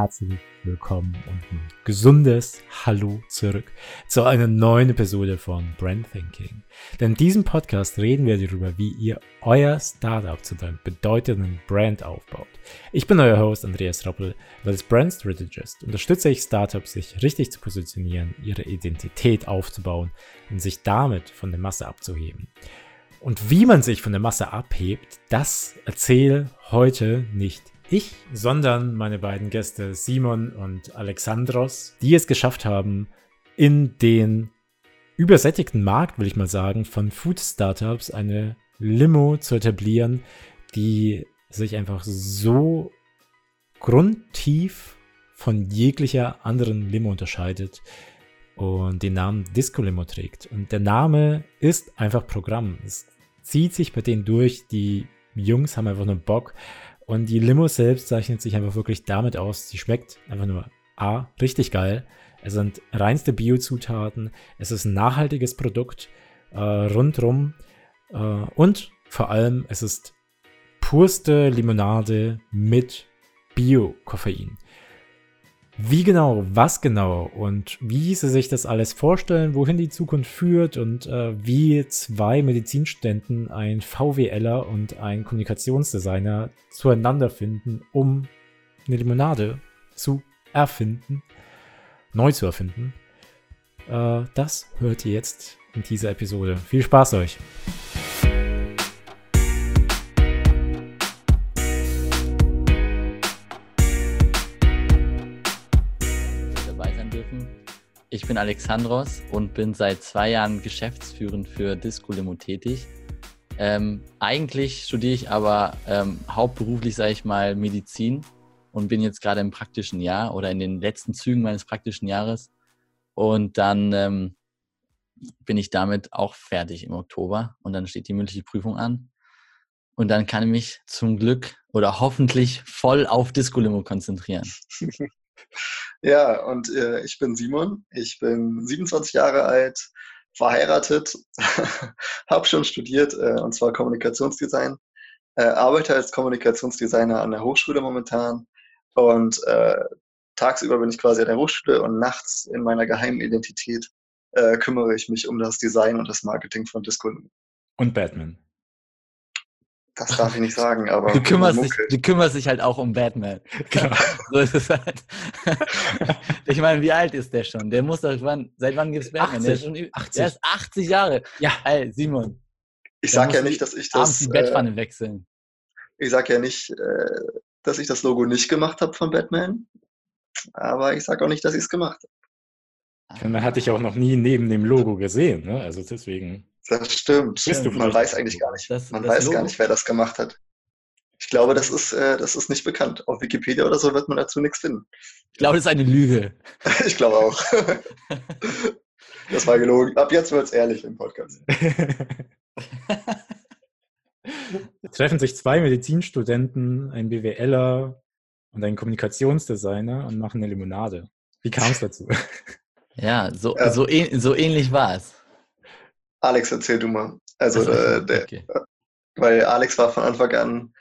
herzlich willkommen und ein gesundes Hallo zurück zu einer neuen Episode von Brand Thinking. Denn in diesem Podcast reden wir darüber, wie ihr euer Startup zu einem bedeutenden Brand aufbaut. Ich bin euer Host Andreas Roppel und als Brand Strategist unterstütze ich Startups, sich richtig zu positionieren, ihre Identität aufzubauen und sich damit von der Masse abzuheben. Und wie man sich von der Masse abhebt, das erzähle heute nicht ich, sondern meine beiden Gäste Simon und Alexandros, die es geschafft haben, in den übersättigten Markt, will ich mal sagen, von Food Startups eine Limo zu etablieren, die sich einfach so grundtief von jeglicher anderen Limo unterscheidet und den Namen Disco Limo trägt. Und der Name ist einfach Programm. Es zieht sich bei denen durch. Die Jungs haben einfach nur Bock und die Limo selbst zeichnet sich einfach wirklich damit aus, sie schmeckt einfach nur A, richtig geil. Es sind reinste Biozutaten, es ist ein nachhaltiges Produkt äh, rundrum äh, und vor allem es ist purste Limonade mit Bio-Koffein. Wie genau, was genau und wie sie sich das alles vorstellen, wohin die Zukunft führt und äh, wie zwei Medizinstudenten, ein VWLer und ein Kommunikationsdesigner zueinander finden, um eine Limonade zu erfinden, neu zu erfinden. Äh, das hört ihr jetzt in dieser Episode. Viel Spaß euch! Ich bin Alexandros und bin seit zwei Jahren geschäftsführend für Disco Limo tätig. Ähm, eigentlich studiere ich aber ähm, hauptberuflich, sage ich mal, Medizin und bin jetzt gerade im praktischen Jahr oder in den letzten Zügen meines praktischen Jahres. Und dann ähm, bin ich damit auch fertig im Oktober und dann steht die mündliche Prüfung an. Und dann kann ich mich zum Glück oder hoffentlich voll auf Disco Limo konzentrieren. Ja, und äh, ich bin Simon. Ich bin 27 Jahre alt, verheiratet, habe schon studiert, äh, und zwar Kommunikationsdesign. Äh, arbeite als Kommunikationsdesigner an der Hochschule momentan und äh, tagsüber bin ich quasi an der Hochschule und nachts in meiner geheimen Identität äh, kümmere ich mich um das Design und das Marketing von Disco. Und Batman. Das darf ich nicht sagen, aber. Du kümmerst, dich, du kümmerst dich halt auch um Batman. Genau. so ist es halt. ich meine, wie alt ist der schon? Der muss doch, wann, seit wann gibt es Batman? 80. Der, ist schon, 80. der ist 80 Jahre. Ja. Hey, Simon. Ich sag ja nicht, dass ich das. Abends die Bettpfanne äh, wechseln. Ich sag ja nicht, äh, dass ich das Logo nicht gemacht habe von Batman. Aber ich sag auch nicht, dass ich es gemacht habe. Man hat dich auch noch nie neben dem Logo gesehen, ne? Also deswegen. Das stimmt. Man weiß eigentlich gar nicht. Das, man das weiß Logo? gar nicht, wer das gemacht hat. Ich glaube, das ist, äh, das ist nicht bekannt. Auf Wikipedia oder so wird man dazu nichts finden. Ich glaube, das ist eine Lüge. ich glaube auch. das war gelogen. Ab jetzt wird es ehrlich im Podcast. treffen sich zwei Medizinstudenten, ein BWLer und ein Kommunikationsdesigner und machen eine Limonade. Wie kam es dazu? Ja, so, ja. So, so ähnlich war es. Alex, erzähl du mal. Also, so, äh, der, okay. weil Alex war von Anfang an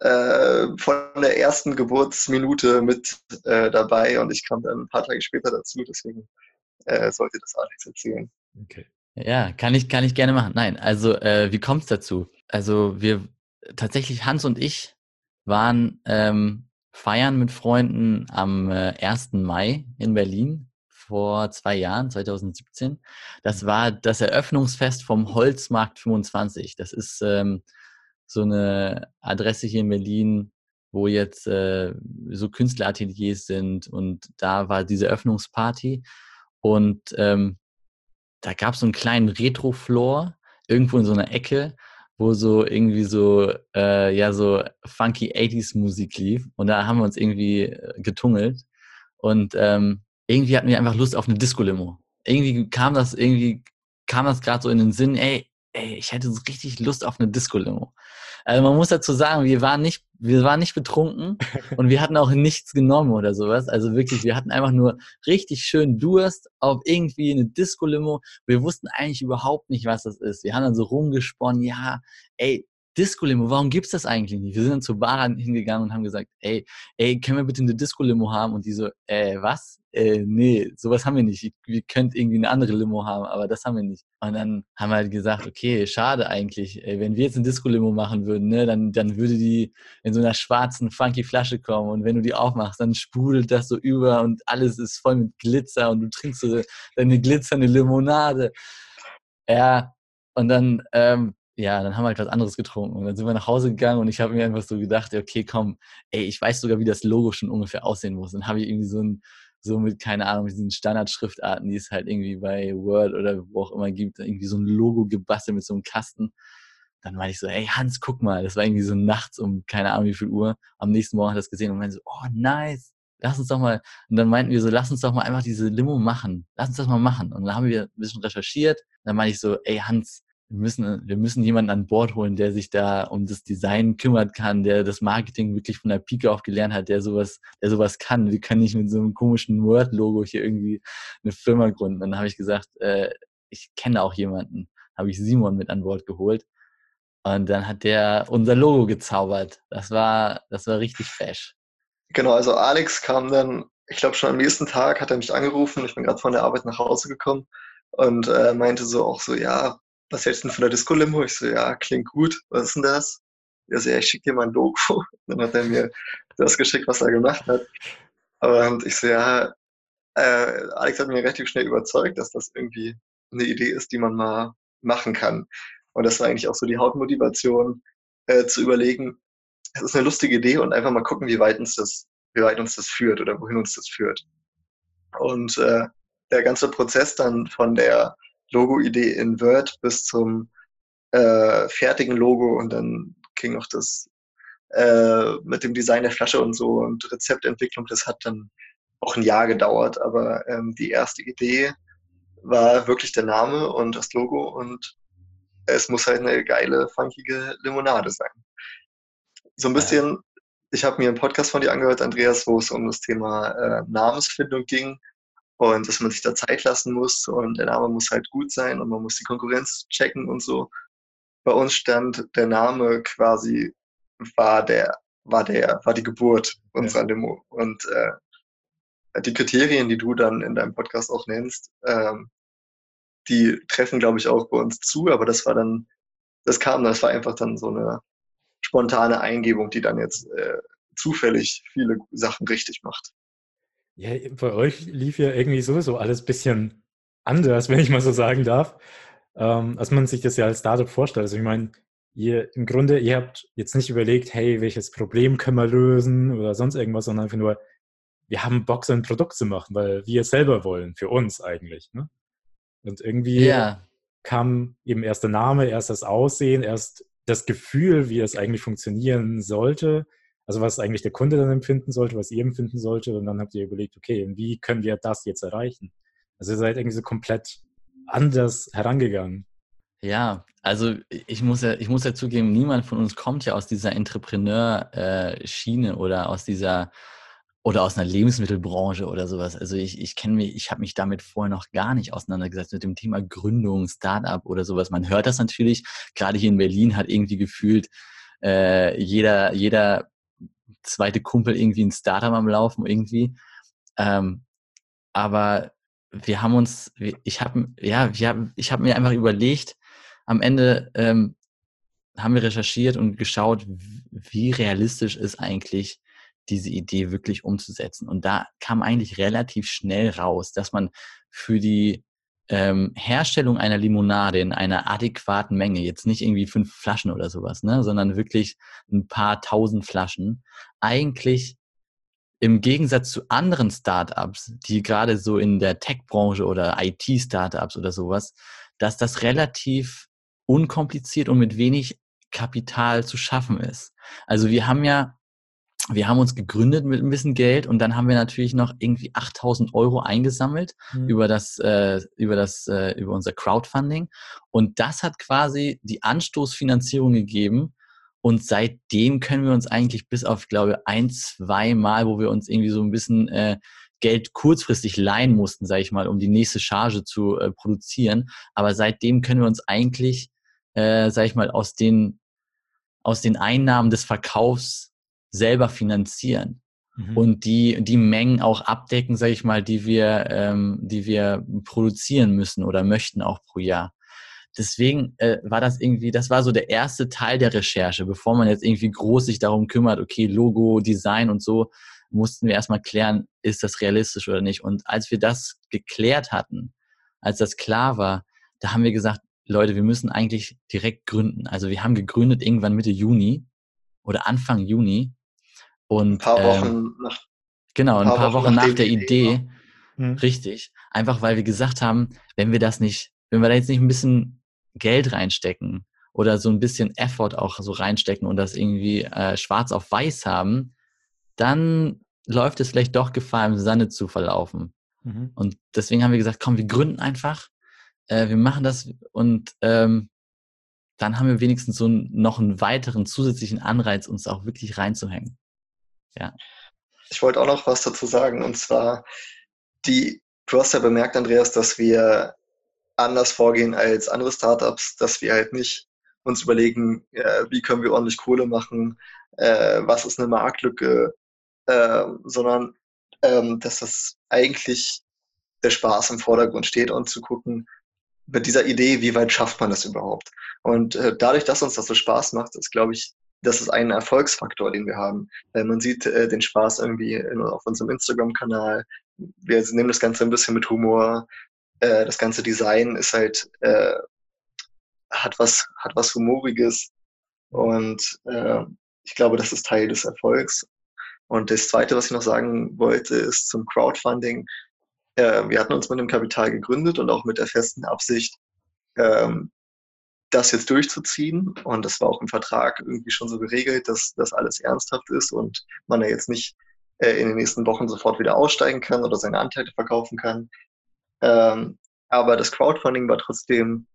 äh, von der ersten Geburtsminute mit äh, dabei und ich kam dann ein paar Tage später dazu, deswegen äh, sollte das Alex erzählen. Okay. Ja, kann ich, kann ich gerne machen. Nein, also äh, wie kommt es dazu? Also wir tatsächlich, Hans und ich waren ähm, feiern mit Freunden am äh, 1. Mai in Berlin vor zwei Jahren, 2017. Das mhm. war das Eröffnungsfest vom Holzmarkt 25. Das ist ähm, so eine Adresse hier in Berlin, wo jetzt äh, so Künstlerateliers sind und da war diese Öffnungsparty und ähm, da gab es so einen kleinen Retro-Floor irgendwo in so einer Ecke, wo so irgendwie so, äh, ja, so funky 80s Musik lief und da haben wir uns irgendwie äh, getungelt und ähm, irgendwie hatten wir einfach Lust auf eine Disco-Limo. Irgendwie kam das, irgendwie kam das gerade so in den Sinn, ey, ey, ich hätte so richtig Lust auf eine Disco-Limo. Also man muss dazu sagen, wir waren nicht, wir waren nicht betrunken und wir hatten auch nichts genommen oder sowas. Also wirklich, wir hatten einfach nur richtig schön Durst auf irgendwie eine Disco-Limo. Wir wussten eigentlich überhaupt nicht, was das ist. Wir haben dann so rumgesponnen, ja, ey, Disco-Limo, warum gibt's das eigentlich nicht? Wir sind dann zur Bar hingegangen und haben gesagt, ey, ey, können wir bitte eine Disco-Limo haben? Und die so, äh, was? Äh, nee, sowas haben wir nicht. Wir könnt irgendwie eine andere Limo haben, aber das haben wir nicht. Und dann haben wir halt gesagt, okay, schade eigentlich. Ey, wenn wir jetzt eine Disco-Limo machen würden, ne, dann, dann würde die in so einer schwarzen, funky Flasche kommen. Und wenn du die aufmachst, dann sprudelt das so über und alles ist voll mit Glitzer und du trinkst so deine glitzernde Limonade. Ja, und dann ähm, ja, dann haben wir halt was anderes getrunken. Und dann sind wir nach Hause gegangen und ich habe mir einfach so gedacht, okay, komm, ey, ich weiß sogar, wie das Logo schon ungefähr aussehen muss. Und habe ich irgendwie so ein, so mit, keine Ahnung, mit diesen Standardschriftarten, die es halt irgendwie bei Word oder wo auch immer gibt, irgendwie so ein Logo gebastelt mit so einem Kasten. Dann meinte ich so, ey Hans, guck mal, das war irgendwie so nachts um keine Ahnung wie viel Uhr. Am nächsten Morgen hat er das gesehen und meinte so, oh nice, lass uns doch mal, und dann meinten wir so, lass uns doch mal einfach diese Limo machen. Lass uns das mal machen. Und dann haben wir ein bisschen recherchiert. Dann meinte ich so, ey Hans, wir müssen, wir müssen jemanden an Bord holen, der sich da um das Design kümmern kann, der das Marketing wirklich von der Pike auf gelernt hat, der sowas, der sowas kann. Wir können nicht mit so einem komischen Word-Logo hier irgendwie eine Firma gründen. Dann habe ich gesagt, äh, ich kenne auch jemanden. Habe ich Simon mit an Bord geholt. Und dann hat der unser Logo gezaubert. Das war, das war richtig fesch. Genau, also Alex kam dann, ich glaube schon am nächsten Tag hat er mich angerufen. Ich bin gerade von der Arbeit nach Hause gekommen und äh, meinte so auch so, ja, was hältst du denn von der Disco-Limo? Ich so, ja, klingt gut. Was ist denn das? Er so, ja, ich schicke dir mal ein Logo. Dann hat er mir das geschickt, was er gemacht hat. Und ich so, ja, äh, Alex hat mir relativ schnell überzeugt, dass das irgendwie eine Idee ist, die man mal machen kann. Und das war eigentlich auch so die Hauptmotivation, äh, zu überlegen, es ist eine lustige Idee und einfach mal gucken, wie weit uns das, wie weit uns das führt oder wohin uns das führt. Und äh, der ganze Prozess dann von der Logo-Idee in Word bis zum äh, fertigen Logo und dann ging noch das äh, mit dem Design der Flasche und so und Rezeptentwicklung, das hat dann auch ein Jahr gedauert, aber ähm, die erste Idee war wirklich der Name und das Logo und es muss halt eine geile, funkige Limonade sein. So ein bisschen, ich habe mir einen Podcast von dir angehört, Andreas, wo es um das Thema äh, Namensfindung ging und dass man sich da Zeit lassen muss und der Name muss halt gut sein und man muss die Konkurrenz checken und so. Bei uns stand der Name quasi war der war der war die Geburt unserer Limo und äh, die Kriterien, die du dann in deinem Podcast auch nennst, ähm, die treffen glaube ich auch bei uns zu, aber das war dann das kam, das war einfach dann so eine spontane Eingebung, die dann jetzt äh, zufällig viele Sachen richtig macht. Ja, bei euch lief ja irgendwie sowieso alles ein bisschen anders, wenn ich mal so sagen darf, ähm, als man sich das ja als Startup vorstellt. Also ich meine, ihr im Grunde, ihr habt jetzt nicht überlegt, hey, welches Problem können wir lösen oder sonst irgendwas, sondern einfach nur, wir haben Bock, so ein Produkt zu machen, weil wir es selber wollen, für uns eigentlich. Ne? Und irgendwie ja. kam eben erst der Name, erst das Aussehen, erst das Gefühl, wie es eigentlich funktionieren sollte. Also was eigentlich der Kunde dann empfinden sollte, was ihr empfinden sollte. Und dann habt ihr überlegt, okay, wie können wir das jetzt erreichen? Also ihr seid irgendwie so komplett anders herangegangen. Ja, also ich muss ja, ich muss ja zugeben, niemand von uns kommt ja aus dieser Entrepreneur-Schiene oder aus dieser oder aus einer Lebensmittelbranche oder sowas. Also ich, ich kenne mich, ich habe mich damit vorher noch gar nicht auseinandergesetzt mit dem Thema Gründung, Startup oder sowas. Man hört das natürlich, gerade hier in Berlin hat irgendwie gefühlt äh, jeder, jeder zweite Kumpel irgendwie ein Startup am Laufen irgendwie. Ähm, aber wir haben uns, ich habe, ja, wir haben, ich habe mir einfach überlegt, am Ende ähm, haben wir recherchiert und geschaut, wie realistisch ist eigentlich diese Idee wirklich umzusetzen. Und da kam eigentlich relativ schnell raus, dass man für die ähm, Herstellung einer Limonade in einer adäquaten Menge, jetzt nicht irgendwie fünf Flaschen oder sowas, ne, sondern wirklich ein paar tausend Flaschen, eigentlich im Gegensatz zu anderen Startups, die gerade so in der Tech-Branche oder IT-Startups oder sowas, dass das relativ unkompliziert und mit wenig Kapital zu schaffen ist. Also wir haben ja wir haben uns gegründet mit ein bisschen Geld und dann haben wir natürlich noch irgendwie 8000 Euro eingesammelt mhm. über das, äh, über das, äh, über unser Crowdfunding. Und das hat quasi die Anstoßfinanzierung gegeben. Und seitdem können wir uns eigentlich bis auf, glaube ich, ein, zwei Mal, wo wir uns irgendwie so ein bisschen äh, Geld kurzfristig leihen mussten, sage ich mal, um die nächste Charge zu äh, produzieren. Aber seitdem können wir uns eigentlich, äh, sage ich mal, aus den aus den Einnahmen des Verkaufs selber finanzieren mhm. und die, die Mengen auch abdecken, sage ich mal, die wir, ähm, die wir produzieren müssen oder möchten auch pro Jahr. Deswegen äh, war das irgendwie, das war so der erste Teil der Recherche, bevor man jetzt irgendwie groß sich darum kümmert, okay, Logo, Design und so, mussten wir erstmal klären, ist das realistisch oder nicht. Und als wir das geklärt hatten, als das klar war, da haben wir gesagt, Leute, wir müssen eigentlich direkt gründen. Also wir haben gegründet irgendwann Mitte Juni oder Anfang Juni. Und, ein paar Wochen ähm, nach. Genau, ein paar, paar Wochen, Wochen, nach, der Idee. Idee hm. Richtig. Einfach weil wir gesagt haben, wenn wir das nicht, wenn wir da jetzt nicht ein bisschen Geld reinstecken oder so ein bisschen Effort auch so reinstecken und das irgendwie äh, schwarz auf weiß haben, dann läuft es vielleicht doch Gefahr, im Sande zu verlaufen. Mhm. Und deswegen haben wir gesagt, komm, wir gründen einfach, äh, wir machen das und ähm, dann haben wir wenigstens so noch einen weiteren zusätzlichen Anreiz, uns auch wirklich reinzuhängen. Ja. Ich wollte auch noch was dazu sagen und zwar die, du hast ja bemerkt, Andreas, dass wir anders vorgehen als andere Startups, dass wir halt nicht uns überlegen, äh, wie können wir ordentlich Kohle machen, äh, was ist eine Marktlücke, äh, sondern ähm, dass das eigentlich der Spaß im Vordergrund steht und zu gucken, mit dieser Idee, wie weit schafft man das überhaupt? Und äh, dadurch, dass uns das so Spaß macht, ist, glaube ich, das ist ein Erfolgsfaktor, den wir haben. Weil man sieht äh, den Spaß irgendwie in, auf unserem Instagram-Kanal. Wir nehmen das Ganze ein bisschen mit Humor. Äh, das ganze Design ist halt, äh, hat was, hat was Humoriges. Und äh, ich glaube, das ist Teil des Erfolgs. Und das Zweite, was ich noch sagen wollte, ist zum Crowdfunding. Äh, wir hatten uns mit dem Kapital gegründet und auch mit der festen Absicht, ähm, das jetzt durchzuziehen. Und das war auch im Vertrag irgendwie schon so geregelt, dass das alles ernsthaft ist und man ja jetzt nicht äh, in den nächsten Wochen sofort wieder aussteigen kann oder seine Anteile verkaufen kann. Ähm, aber das Crowdfunding war trotzdem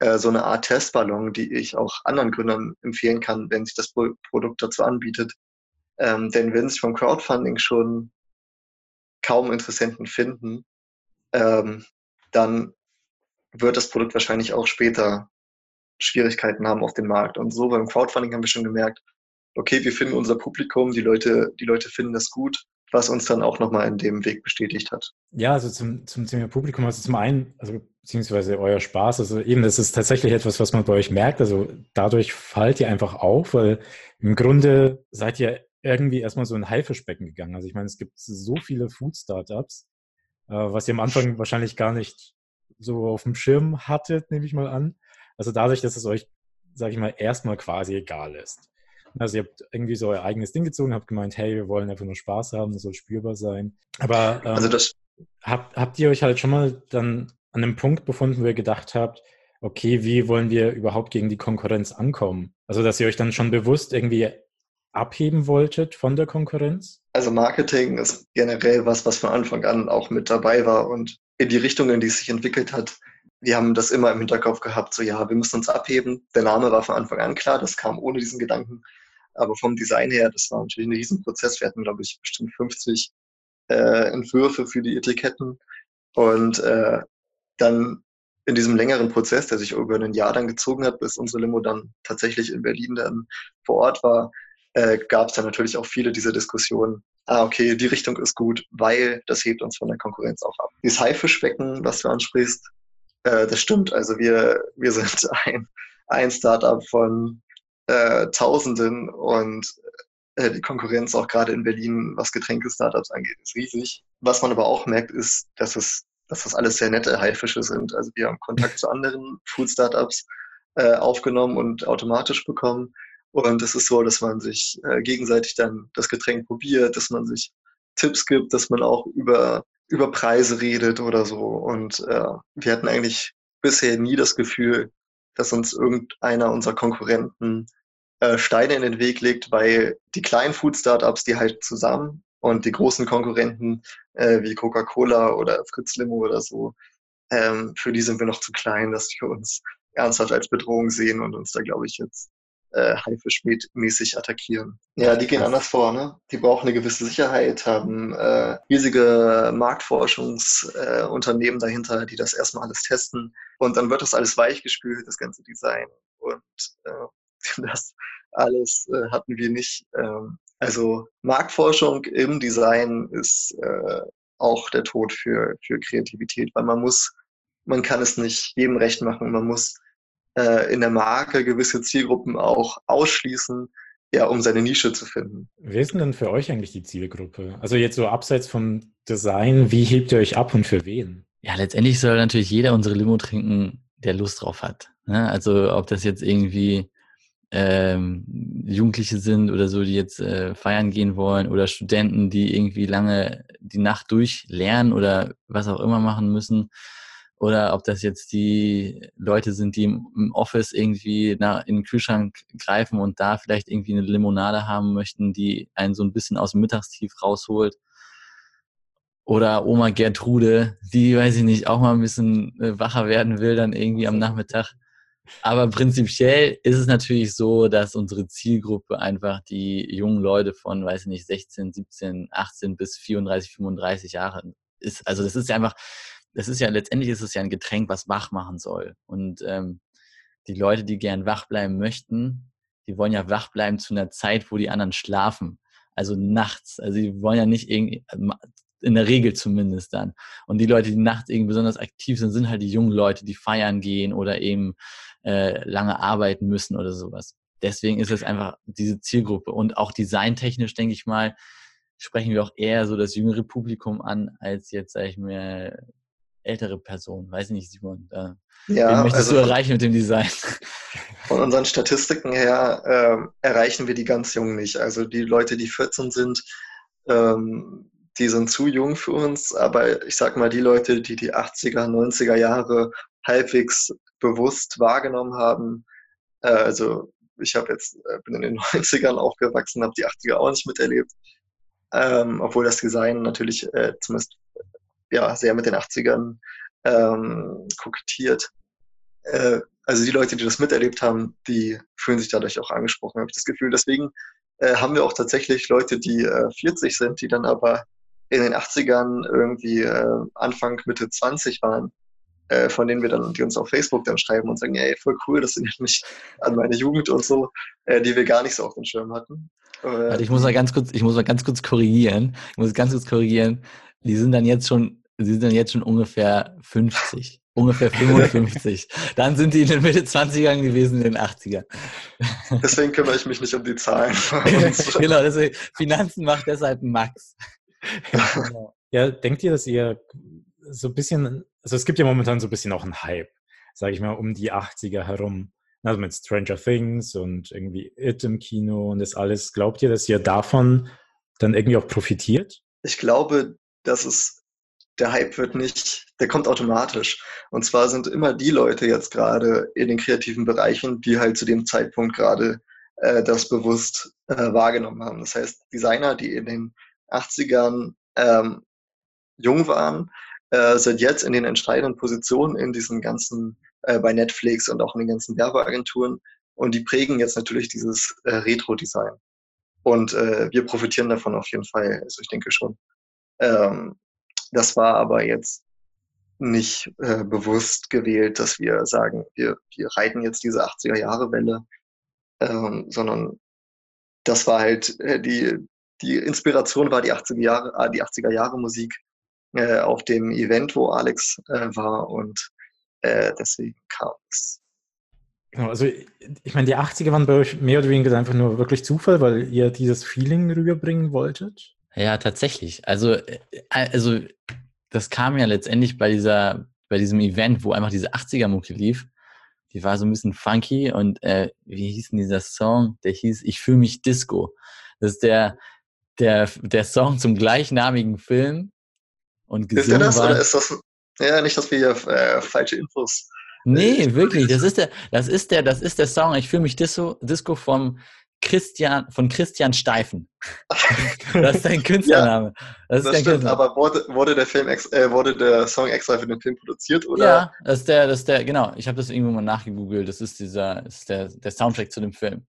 äh, so eine Art Testballon, die ich auch anderen Gründern empfehlen kann, wenn sich das Pro Produkt dazu anbietet, ähm, denn wenn sich vom Crowdfunding schon kaum Interessenten finden, ähm, dann wird das Produkt wahrscheinlich auch später Schwierigkeiten haben auf dem Markt. Und so beim Crowdfunding haben wir schon gemerkt, okay, wir finden unser Publikum, die Leute, die Leute finden das gut, was uns dann auch nochmal in dem Weg bestätigt hat. Ja, also zum, zum Thema Publikum, also zum einen, also beziehungsweise euer Spaß, also eben, das ist tatsächlich etwas, was man bei euch merkt, also dadurch fallt ihr einfach auf, weil im Grunde seid ihr irgendwie erstmal so ein Haifischbecken gegangen. Also ich meine, es gibt so viele Food-Startups, äh, was ihr am Anfang wahrscheinlich gar nicht so auf dem Schirm hattet, nehme ich mal an. Also dadurch, dass es euch, sage ich mal, erstmal quasi egal ist. Also ihr habt irgendwie so euer eigenes Ding gezogen, habt gemeint, hey, wir wollen einfach nur Spaß haben, das soll spürbar sein. Aber ähm, also das habt, habt ihr euch halt schon mal dann an einem Punkt befunden, wo ihr gedacht habt, okay, wie wollen wir überhaupt gegen die Konkurrenz ankommen? Also dass ihr euch dann schon bewusst irgendwie abheben wolltet von der Konkurrenz? Also Marketing ist generell was, was von Anfang an auch mit dabei war und in die Richtung, in die es sich entwickelt hat. Wir haben das immer im Hinterkopf gehabt, so ja, wir müssen uns abheben. Der Name war von Anfang an klar, das kam ohne diesen Gedanken. Aber vom Design her, das war natürlich ein Riesenprozess. Wir hatten, glaube ich, bestimmt 50 äh, Entwürfe für die Etiketten. Und äh, dann in diesem längeren Prozess, der sich über ein Jahr dann gezogen hat, bis unsere Limo dann tatsächlich in Berlin dann vor Ort war, äh, gab es dann natürlich auch viele dieser Diskussionen. Ah, okay, die Richtung ist gut, weil das hebt uns von der Konkurrenz auch ab. Dieses Haifischbecken, was du ansprichst, äh, das stimmt. Also wir, wir sind ein, ein Startup von äh, Tausenden und äh, die Konkurrenz auch gerade in Berlin, was Getränke-Startups angeht, ist riesig. Was man aber auch merkt, ist, dass es dass das alles sehr nette Haifische sind. Also wir haben Kontakt zu anderen Food-Startups äh, aufgenommen und automatisch bekommen. Und es ist so, dass man sich äh, gegenseitig dann das Getränk probiert, dass man sich Tipps gibt, dass man auch über, über Preise redet oder so. Und äh, wir hatten eigentlich bisher nie das Gefühl, dass uns irgendeiner unserer Konkurrenten äh, Steine in den Weg legt, weil die kleinen Food-Startups, die halt zusammen und die großen Konkurrenten äh, wie Coca-Cola oder Fritz Limo oder so, ähm, für die sind wir noch zu klein, dass die uns ernsthaft als Bedrohung sehen und uns da, glaube ich, jetzt äh, Haifischmäßig attackieren. Ja, die gehen anders vor. Ne? Die brauchen eine gewisse Sicherheit, haben äh, riesige Marktforschungsunternehmen äh, dahinter, die das erstmal alles testen. Und dann wird das alles weichgespült, das ganze Design. Und äh, Das alles äh, hatten wir nicht. Ähm, also Marktforschung im Design ist äh, auch der Tod für, für Kreativität, weil man muss, man kann es nicht jedem recht machen. Man muss äh, in der Marke gewisse Zielgruppen auch ausschließen, ja, um seine Nische zu finden. Wer ist denn denn für euch eigentlich die Zielgruppe? Also jetzt so abseits vom Design, wie hebt ihr euch ab und für wen? Ja, letztendlich soll natürlich jeder unsere Limo trinken, der Lust drauf hat. Ne? Also ob das jetzt irgendwie ähm, Jugendliche sind oder so, die jetzt äh, feiern gehen wollen oder Studenten, die irgendwie lange die Nacht durchlernen oder was auch immer machen müssen. Oder ob das jetzt die Leute sind, die im Office irgendwie nach, in den Kühlschrank greifen und da vielleicht irgendwie eine Limonade haben möchten, die einen so ein bisschen aus dem Mittagstief rausholt. Oder Oma Gertrude, die, weiß ich nicht, auch mal ein bisschen äh, wacher werden will, dann irgendwie am Nachmittag. Aber prinzipiell ist es natürlich so, dass unsere Zielgruppe einfach die jungen Leute von, weiß ich nicht, 16, 17, 18 bis 34, 35 Jahre ist. Also das ist ja einfach, das ist ja letztendlich ist es ja ein Getränk, was wach machen soll. Und ähm, die Leute, die gern wach bleiben möchten, die wollen ja wach bleiben zu einer Zeit, wo die anderen schlafen. Also nachts. Also die wollen ja nicht irgendwie, in der Regel zumindest dann. Und die Leute, die nachts irgendwie besonders aktiv sind, sind halt die jungen Leute, die feiern gehen oder eben äh, lange arbeiten müssen oder sowas. Deswegen ist es einfach diese Zielgruppe. Und auch designtechnisch, denke ich mal, sprechen wir auch eher so das jüngere Publikum an, als jetzt, sage ich mir, ältere Personen. Weiß ich nicht, Simon. Da, ja, wen möchtest also du erreichen mit dem Design? Von unseren Statistiken her äh, erreichen wir die ganz Jungen nicht. Also die Leute, die 14 sind, ähm, die sind zu jung für uns, aber ich sag mal, die Leute, die die 80er, 90er Jahre halbwegs bewusst wahrgenommen haben, äh, also ich habe jetzt, äh, bin in den 90ern aufgewachsen, habe die 80er auch nicht miterlebt, ähm, obwohl das Design natürlich äh, zumindest ja, sehr mit den 80ern ähm, kokettiert. Äh, also die Leute, die das miterlebt haben, die fühlen sich dadurch auch angesprochen, habe ich das Gefühl. Deswegen äh, haben wir auch tatsächlich Leute, die äh, 40 sind, die dann aber in den 80ern irgendwie äh, Anfang, Mitte 20 waren, äh, von denen wir dann, die uns auf Facebook dann schreiben und sagen, ey, voll cool, das erinnert mich an meine Jugend und so, äh, die wir gar nicht so auf dem Schirm hatten. Warte, ich muss mal ganz kurz, ich muss mal ganz kurz korrigieren. Ich muss ganz kurz korrigieren. Die sind dann jetzt schon, die sind dann jetzt schon ungefähr 50 ungefähr 55. Dann sind die in den Mitte 20ern gewesen, in den 80ern. Deswegen kümmere ich mich nicht um die Zahlen. genau, deswegen, Finanzen macht deshalb Max. Genau. Ja, denkt ihr, dass ihr so ein bisschen, also es gibt ja momentan so ein bisschen auch einen Hype, sage ich mal, um die 80er herum. Also mit Stranger Things und irgendwie It im Kino und das alles. Glaubt ihr, dass ihr davon dann irgendwie auch profitiert? Ich glaube, dass es, der Hype wird nicht, der kommt automatisch. Und zwar sind immer die Leute jetzt gerade in den kreativen Bereichen, die halt zu dem Zeitpunkt gerade äh, das bewusst äh, wahrgenommen haben. Das heißt, Designer, die in den 80ern ähm, jung waren, äh, sind jetzt in den entscheidenden Positionen in diesen ganzen, äh, bei Netflix und auch in den ganzen Werbeagenturen. Und die prägen jetzt natürlich dieses äh, Retro-Design. Und äh, wir profitieren davon auf jeden Fall. Also ich denke schon. Ähm, das war aber jetzt nicht äh, bewusst gewählt, dass wir sagen, wir, wir reiten jetzt diese 80er-Jahre-Welle, ähm, sondern das war halt äh, die, die Inspiration war die 80er Jahre, äh, die 80er Jahre Musik äh, auf dem Event, wo Alex äh, war und äh, deswegen kam es. Genau, also ich meine, die 80er waren bei euch mehr oder weniger einfach nur wirklich Zufall, weil ihr dieses Feeling rüberbringen wolltet? Ja, tatsächlich. Also, äh, also das kam ja letztendlich bei dieser, bei diesem Event, wo einfach diese 80er-Mucke lief. Die war so ein bisschen funky und äh, wie hieß denn dieser Song? Der hieß Ich fühle mich Disco. Das ist der, der, der Song zum gleichnamigen Film. Und ist der das war, oder ist das ja nicht, dass wir hier äh, falsche Infos. Äh, nee, wirklich. Das ist der, das ist der, das ist der Song. Ich fühle mich Disco, Disco vom Christian, von Christian Steifen. Das ist dein Künstlername. ja, das, das stimmt, Künstler. aber wurde, wurde, der Film äh, wurde der Song extra für den Film produziert? Oder? Ja, das ist der, das ist der, genau. Ich habe das irgendwo mal nachgegoogelt. Das ist dieser, das ist der, der Soundtrack zu dem Film.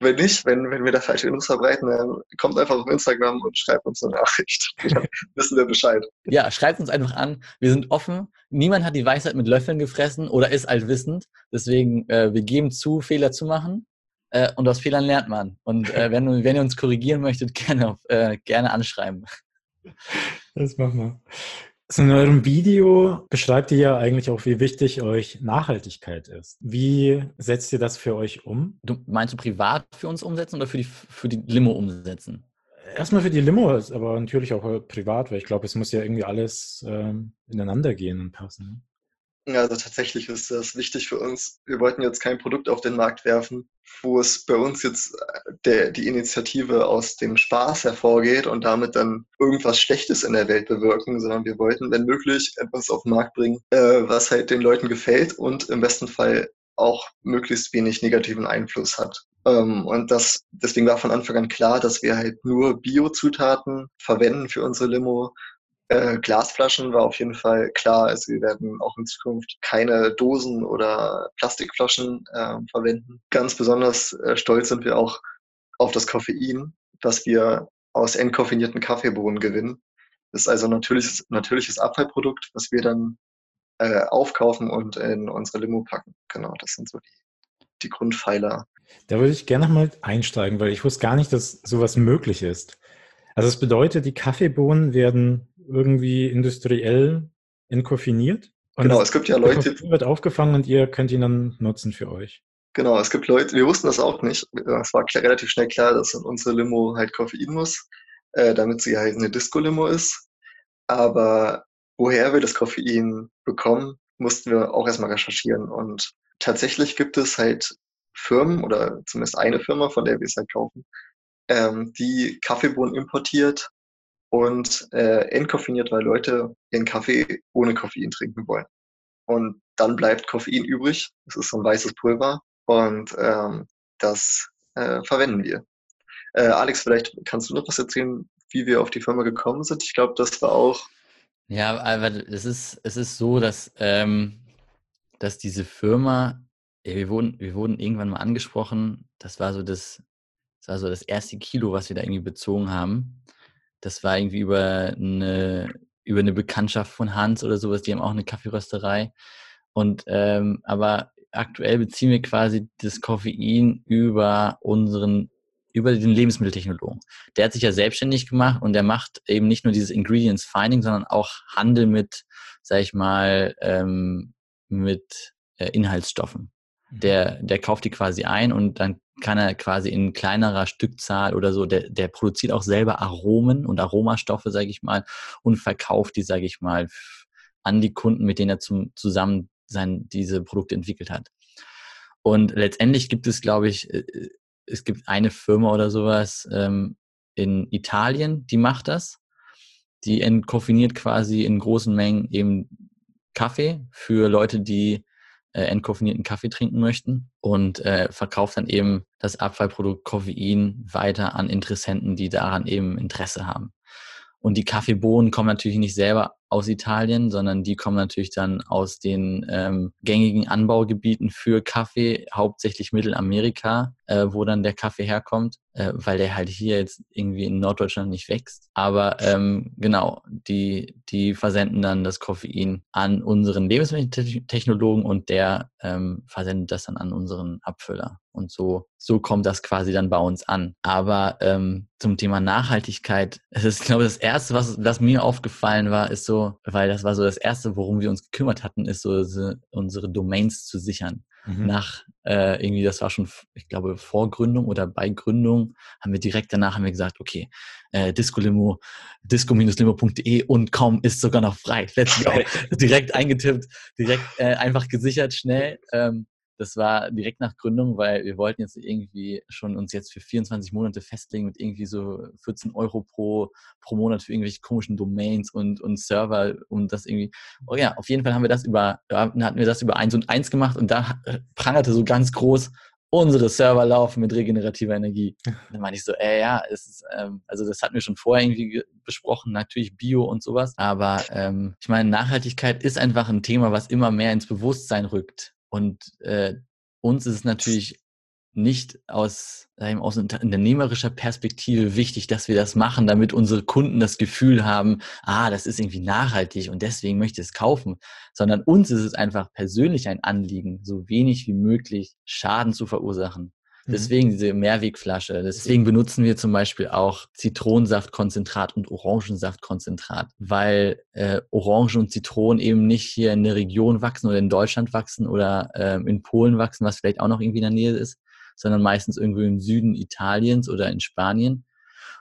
Wenn nicht, wenn, wenn wir da falsche Infos verbreiten, dann kommt einfach auf Instagram und schreibt uns eine Nachricht. Wissen wir Bescheid. Ja, schreibt uns einfach an. Wir sind offen. Niemand hat die Weisheit mit Löffeln gefressen oder ist altwissend. Deswegen, äh, wir geben zu, Fehler zu machen. Äh, und aus Fehlern lernt man. Und äh, wenn, wenn ihr uns korrigieren möchtet, gerne, äh, gerne anschreiben. Das machen wir. So in eurem Video beschreibt ihr ja eigentlich auch, wie wichtig euch Nachhaltigkeit ist. Wie setzt ihr das für euch um? Du meinst du privat für uns umsetzen oder für die, für die Limo umsetzen? Erstmal für die Limo, aber natürlich auch privat, weil ich glaube, es muss ja irgendwie alles ähm, ineinander gehen und passen. Also tatsächlich ist das wichtig für uns. Wir wollten jetzt kein Produkt auf den Markt werfen, wo es bei uns jetzt äh, der, die Initiative aus dem Spaß hervorgeht und damit dann irgendwas Schlechtes in der Welt bewirken, sondern wir wollten, wenn möglich, etwas auf den Markt bringen, äh, was halt den Leuten gefällt und im besten Fall auch möglichst wenig negativen Einfluss hat. Ähm, und das, deswegen war von Anfang an klar, dass wir halt nur Bio-Zutaten verwenden für unsere Limo äh, Glasflaschen war auf jeden Fall klar. Also wir werden auch in Zukunft keine Dosen oder Plastikflaschen äh, verwenden. Ganz besonders äh, stolz sind wir auch auf das Koffein, das wir aus entkoffinierten Kaffeebohnen gewinnen. Das ist also natürliches, natürliches Abfallprodukt, was wir dann äh, aufkaufen und in unsere Limo packen. Genau, das sind so die, die Grundpfeiler. Da würde ich gerne nochmal einsteigen, weil ich wusste gar nicht, dass sowas möglich ist. Also es bedeutet, die Kaffeebohnen werden irgendwie industriell entkoffiniert. genau, es gibt ja Leute. Der wird aufgefangen und ihr könnt ihn dann nutzen für euch. Genau, es gibt Leute, wir wussten das auch nicht. Es war klar, relativ schnell klar, dass unsere Limo halt Koffein muss, äh, damit sie halt eine Disco-Limo ist. Aber woher wir das Koffein bekommen, mussten wir auch erstmal recherchieren. Und tatsächlich gibt es halt Firmen oder zumindest eine Firma, von der wir es halt kaufen, ähm, die Kaffeebohnen importiert und äh, entkoffiniert, weil Leute ihren Kaffee ohne Koffein trinken wollen. Und dann bleibt Koffein übrig. Das ist so ein weißes Pulver und ähm, das äh, verwenden wir. Äh, Alex, vielleicht kannst du noch was erzählen, wie wir auf die Firma gekommen sind. Ich glaube, das war auch. Ja, aber es ist, es ist so, dass, ähm, dass diese Firma, wir, wurden, wir wurden irgendwann mal angesprochen, das war so das, das war so das erste Kilo, was wir da irgendwie bezogen haben. Das war irgendwie über eine, über eine Bekanntschaft von Hans oder sowas, die haben auch eine Kaffeerösterei. Und ähm, aber aktuell beziehen wir quasi das Koffein über unseren über den Lebensmitteltechnologen. Der hat sich ja selbstständig gemacht und der macht eben nicht nur dieses Ingredients Finding, sondern auch Handel mit, sag ich mal, ähm, mit äh, Inhaltsstoffen. Der, der kauft die quasi ein und dann kann er quasi in kleinerer Stückzahl oder so, der, der produziert auch selber Aromen und Aromastoffe, sage ich mal, und verkauft die, sage ich mal, an die Kunden, mit denen er zum, zusammen sein, diese Produkte entwickelt hat. Und letztendlich gibt es, glaube ich, äh, es gibt eine Firma oder sowas ähm, in Italien, die macht das. Die entkoffiniert quasi in großen Mengen eben Kaffee für Leute, die äh, entkoffinierten Kaffee trinken möchten und äh, verkauft dann eben das Abfallprodukt Koffein weiter an Interessenten, die daran eben Interesse haben. Und die Kaffeebohnen kommen natürlich nicht selber aus Italien, sondern die kommen natürlich dann aus den ähm, gängigen Anbaugebieten für Kaffee, hauptsächlich Mittelamerika, äh, wo dann der Kaffee herkommt, äh, weil der halt hier jetzt irgendwie in Norddeutschland nicht wächst. Aber ähm, genau, die, die versenden dann das Koffein an unseren Lebensmitteltechnologen und der ähm, versendet das dann an unseren Abfüller. Und so, so kommt das quasi dann bei uns an. Aber ähm, zum Thema Nachhaltigkeit, es ist, glaube ich, das Erste, was, was mir aufgefallen war, ist so, weil das war so das Erste, worum wir uns gekümmert hatten, ist so unsere Domains zu sichern. Mhm. Nach äh, irgendwie, das war schon, ich glaube, vor Gründung oder bei Gründung, haben wir direkt danach haben wir gesagt, okay, äh, Disco-Limo, disco-limo.de und com ist sogar noch frei. Let's go. direkt eingetippt, direkt äh, einfach gesichert, schnell. Ähm, das war direkt nach Gründung, weil wir wollten jetzt irgendwie schon uns jetzt für 24 Monate festlegen mit irgendwie so 14 Euro pro, pro Monat für irgendwelche komischen Domains und, und Server und das irgendwie. Oh ja, auf jeden Fall haben wir das über, hatten wir das über eins und eins gemacht und da prangerte so ganz groß, unsere Server laufen mit regenerativer Energie. Dann meine ich so, ey, ja, es ist, ähm, also das hatten wir schon vorher irgendwie besprochen, natürlich Bio und sowas. Aber ähm, ich meine, Nachhaltigkeit ist einfach ein Thema, was immer mehr ins Bewusstsein rückt. Und äh, uns ist es natürlich nicht aus, aus unternehmerischer Perspektive wichtig, dass wir das machen, damit unsere Kunden das Gefühl haben, ah, das ist irgendwie nachhaltig und deswegen möchte ich es kaufen, sondern uns ist es einfach persönlich ein Anliegen, so wenig wie möglich Schaden zu verursachen. Mhm. Deswegen diese Mehrwegflasche. Deswegen benutzen wir zum Beispiel auch Zitronensaftkonzentrat und Orangensaftkonzentrat, weil äh, Orangen und Zitronen eben nicht hier in der Region wachsen oder in Deutschland wachsen oder äh, in Polen wachsen, was vielleicht auch noch irgendwie in der Nähe ist, sondern meistens irgendwo im Süden Italiens oder in Spanien.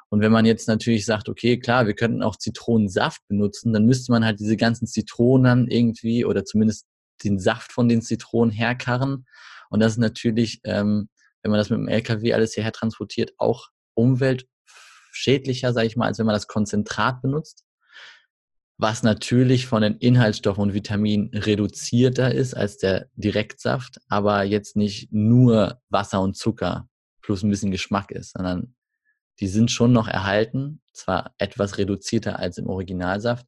Und wenn man jetzt natürlich sagt, okay, klar, wir könnten auch Zitronensaft benutzen, dann müsste man halt diese ganzen Zitronen irgendwie oder zumindest den Saft von den Zitronen herkarren. Und das ist natürlich ähm, wenn man das mit dem LKW alles hierher transportiert, auch umweltschädlicher, sage ich mal, als wenn man das Konzentrat benutzt. Was natürlich von den Inhaltsstoffen und Vitaminen reduzierter ist als der Direktsaft, aber jetzt nicht nur Wasser und Zucker plus ein bisschen Geschmack ist, sondern die sind schon noch erhalten, zwar etwas reduzierter als im Originalsaft,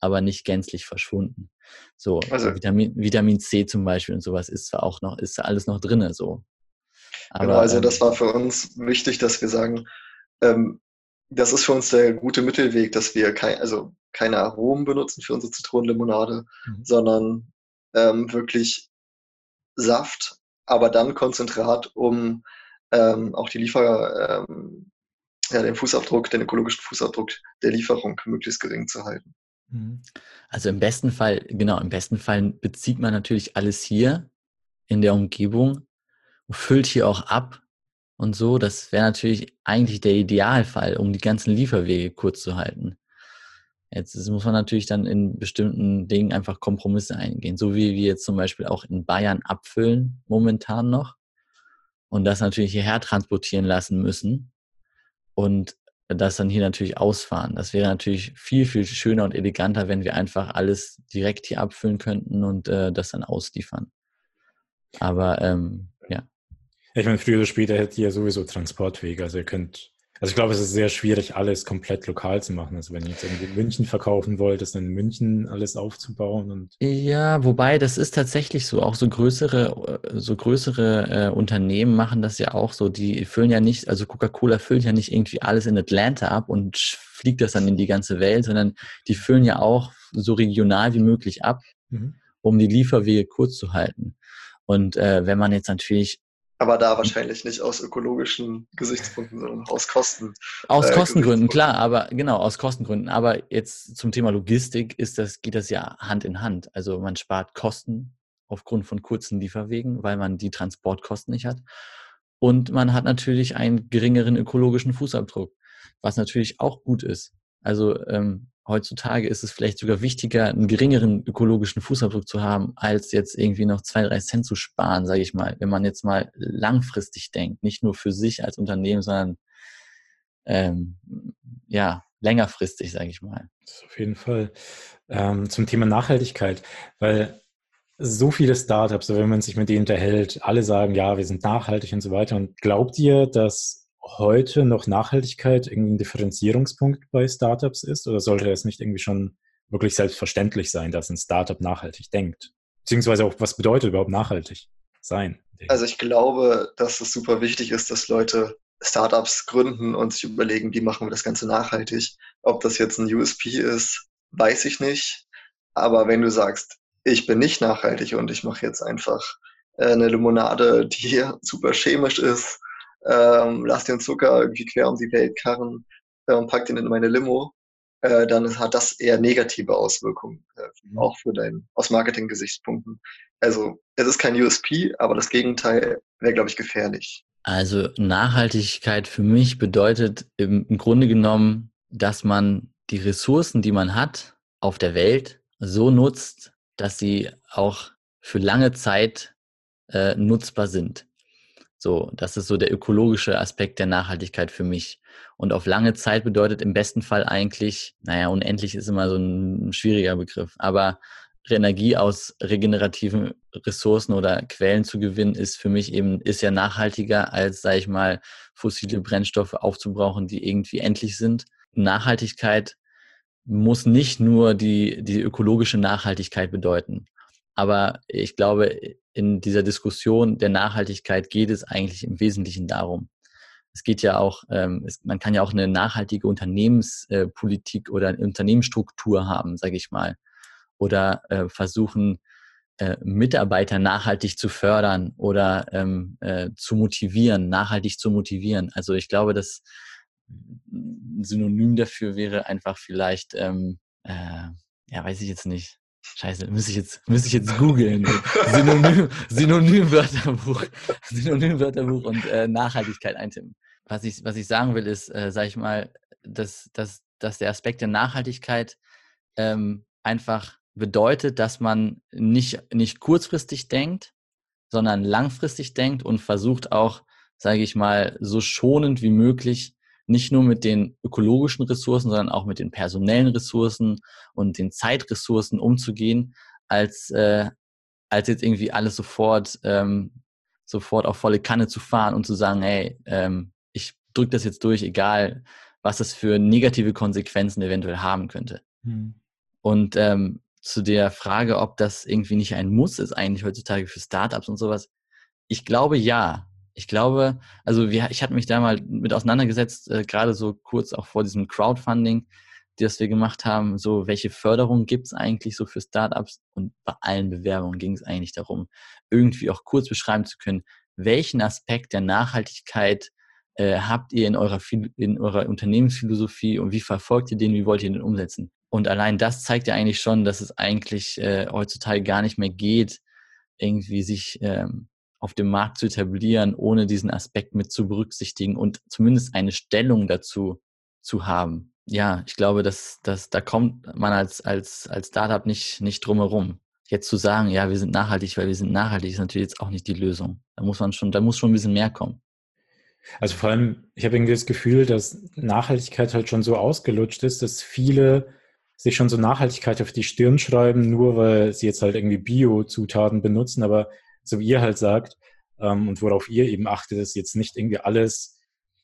aber nicht gänzlich verschwunden. So, also, Vitamin, Vitamin C zum Beispiel und sowas ist zwar auch noch, ist alles noch drinne, so. Aber, genau, also ähm, das war für uns wichtig, dass wir sagen, ähm, das ist für uns der gute Mittelweg, dass wir kein, also keine Aromen benutzen für unsere Zitronenlimonade, mhm. sondern ähm, wirklich Saft, aber dann Konzentrat, um ähm, auch die Liefer, ähm, ja, den Fußabdruck, den ökologischen Fußabdruck der Lieferung möglichst gering zu halten. Mhm. Also im besten Fall, genau, im besten Fall bezieht man natürlich alles hier in der Umgebung füllt hier auch ab und so. Das wäre natürlich eigentlich der Idealfall, um die ganzen Lieferwege kurz zu halten. Jetzt muss man natürlich dann in bestimmten Dingen einfach Kompromisse eingehen, so wie wir jetzt zum Beispiel auch in Bayern abfüllen momentan noch und das natürlich hierher transportieren lassen müssen und das dann hier natürlich ausfahren. Das wäre natürlich viel, viel schöner und eleganter, wenn wir einfach alles direkt hier abfüllen könnten und äh, das dann ausliefern. Aber ähm. Ich meine, früher oder später hättet ihr sowieso Transportwege. Also ihr könnt, also ich glaube, es ist sehr schwierig, alles komplett lokal zu machen. Also wenn ihr jetzt irgendwie in München verkaufen wollt, ist dann in München alles aufzubauen und. Ja, wobei das ist tatsächlich so. Auch so größere, so größere äh, Unternehmen machen das ja auch so. Die füllen ja nicht, also Coca-Cola füllt ja nicht irgendwie alles in Atlanta ab und fliegt das dann in die ganze Welt, sondern die füllen ja auch so regional wie möglich ab, mhm. um die Lieferwege kurz zu halten. Und äh, wenn man jetzt natürlich aber da wahrscheinlich nicht aus ökologischen Gesichtspunkten, sondern aus Kosten. Aus äh, Kostengründen, klar, aber genau, aus Kostengründen. Aber jetzt zum Thema Logistik ist das, geht das ja Hand in Hand. Also man spart Kosten aufgrund von kurzen Lieferwegen, weil man die Transportkosten nicht hat. Und man hat natürlich einen geringeren ökologischen Fußabdruck, was natürlich auch gut ist. Also ähm, heutzutage ist es vielleicht sogar wichtiger, einen geringeren ökologischen Fußabdruck zu haben, als jetzt irgendwie noch zwei, drei Cent zu sparen, sage ich mal. Wenn man jetzt mal langfristig denkt, nicht nur für sich als Unternehmen, sondern ähm, ja, längerfristig, sage ich mal. auf jeden Fall. Ähm, zum Thema Nachhaltigkeit, weil so viele Startups, wenn man sich mit denen unterhält, alle sagen, ja, wir sind nachhaltig und so weiter. Und glaubt ihr, dass heute noch Nachhaltigkeit irgendwie ein Differenzierungspunkt bei Startups ist? Oder sollte es nicht irgendwie schon wirklich selbstverständlich sein, dass ein Startup nachhaltig denkt? Beziehungsweise auch, was bedeutet überhaupt nachhaltig sein? Also ich glaube, dass es super wichtig ist, dass Leute Startups gründen und sich überlegen, wie machen wir das Ganze nachhaltig. Ob das jetzt ein USP ist, weiß ich nicht. Aber wenn du sagst, ich bin nicht nachhaltig und ich mache jetzt einfach äh, eine Limonade, die super chemisch ist ähm, lass den Zucker irgendwie quer um die Welt karren äh, und pack den in meine Limo, äh, dann hat das eher negative Auswirkungen, äh, mhm. auch für dein, aus Marketing-Gesichtspunkten. Also es ist kein USP, aber das Gegenteil wäre, glaube ich, gefährlich. Also Nachhaltigkeit für mich bedeutet im, im Grunde genommen, dass man die Ressourcen, die man hat auf der Welt, so nutzt, dass sie auch für lange Zeit äh, nutzbar sind. So, das ist so der ökologische Aspekt der Nachhaltigkeit für mich. Und auf lange Zeit bedeutet im besten Fall eigentlich, naja, unendlich ist immer so ein schwieriger Begriff, aber Energie aus regenerativen Ressourcen oder Quellen zu gewinnen, ist für mich eben, ist ja nachhaltiger als, sage ich mal, fossile Brennstoffe aufzubrauchen, die irgendwie endlich sind. Nachhaltigkeit muss nicht nur die, die ökologische Nachhaltigkeit bedeuten. Aber ich glaube, in dieser Diskussion der Nachhaltigkeit geht es eigentlich im Wesentlichen darum. Es geht ja auch, ähm, es, man kann ja auch eine nachhaltige Unternehmenspolitik äh, oder eine Unternehmensstruktur haben, sage ich mal. Oder äh, versuchen, äh, Mitarbeiter nachhaltig zu fördern oder ähm, äh, zu motivieren, nachhaltig zu motivieren. Also ich glaube, das ein Synonym dafür wäre einfach vielleicht, ähm, äh, ja, weiß ich jetzt nicht. Scheiße, müsste ich jetzt, müsste ich jetzt googeln. Synonym, Synonymwörterbuch, Synonymwörterbuch und äh, Nachhaltigkeit eintippen. Was ich, was ich sagen will, ist, äh, sag ich mal, dass, dass, dass der Aspekt der Nachhaltigkeit ähm, einfach bedeutet, dass man nicht, nicht kurzfristig denkt, sondern langfristig denkt und versucht auch, sage ich mal, so schonend wie möglich nicht nur mit den ökologischen Ressourcen, sondern auch mit den personellen Ressourcen und den Zeitressourcen umzugehen, als, äh, als jetzt irgendwie alles sofort, ähm, sofort auf volle Kanne zu fahren und zu sagen, hey, ähm, ich drücke das jetzt durch, egal was das für negative Konsequenzen eventuell haben könnte. Mhm. Und ähm, zu der Frage, ob das irgendwie nicht ein Muss ist, eigentlich heutzutage für Startups und sowas. Ich glaube ja. Ich glaube, also wir, ich hatte mich da mal mit auseinandergesetzt, äh, gerade so kurz auch vor diesem Crowdfunding, das wir gemacht haben, so welche Förderung gibt es eigentlich so für Startups? Und bei allen Bewerbungen ging es eigentlich darum, irgendwie auch kurz beschreiben zu können, welchen Aspekt der Nachhaltigkeit äh, habt ihr in eurer, in eurer Unternehmensphilosophie und wie verfolgt ihr den, wie wollt ihr den umsetzen? Und allein das zeigt ja eigentlich schon, dass es eigentlich äh, heutzutage gar nicht mehr geht, irgendwie sich ähm, auf dem Markt zu etablieren, ohne diesen Aspekt mit zu berücksichtigen und zumindest eine Stellung dazu zu haben. Ja, ich glaube, dass, dass da kommt man als, als, als Startup nicht, nicht drum herum. Jetzt zu sagen, ja, wir sind nachhaltig, weil wir sind nachhaltig, ist natürlich jetzt auch nicht die Lösung. Da muss man schon, da muss schon ein bisschen mehr kommen. Also vor allem, ich habe irgendwie das Gefühl, dass Nachhaltigkeit halt schon so ausgelutscht ist, dass viele sich schon so Nachhaltigkeit auf die Stirn schreiben, nur weil sie jetzt halt irgendwie Bio-Zutaten benutzen, aber so wie ihr halt sagt, ähm, und worauf ihr eben achtet, ist jetzt nicht irgendwie alles,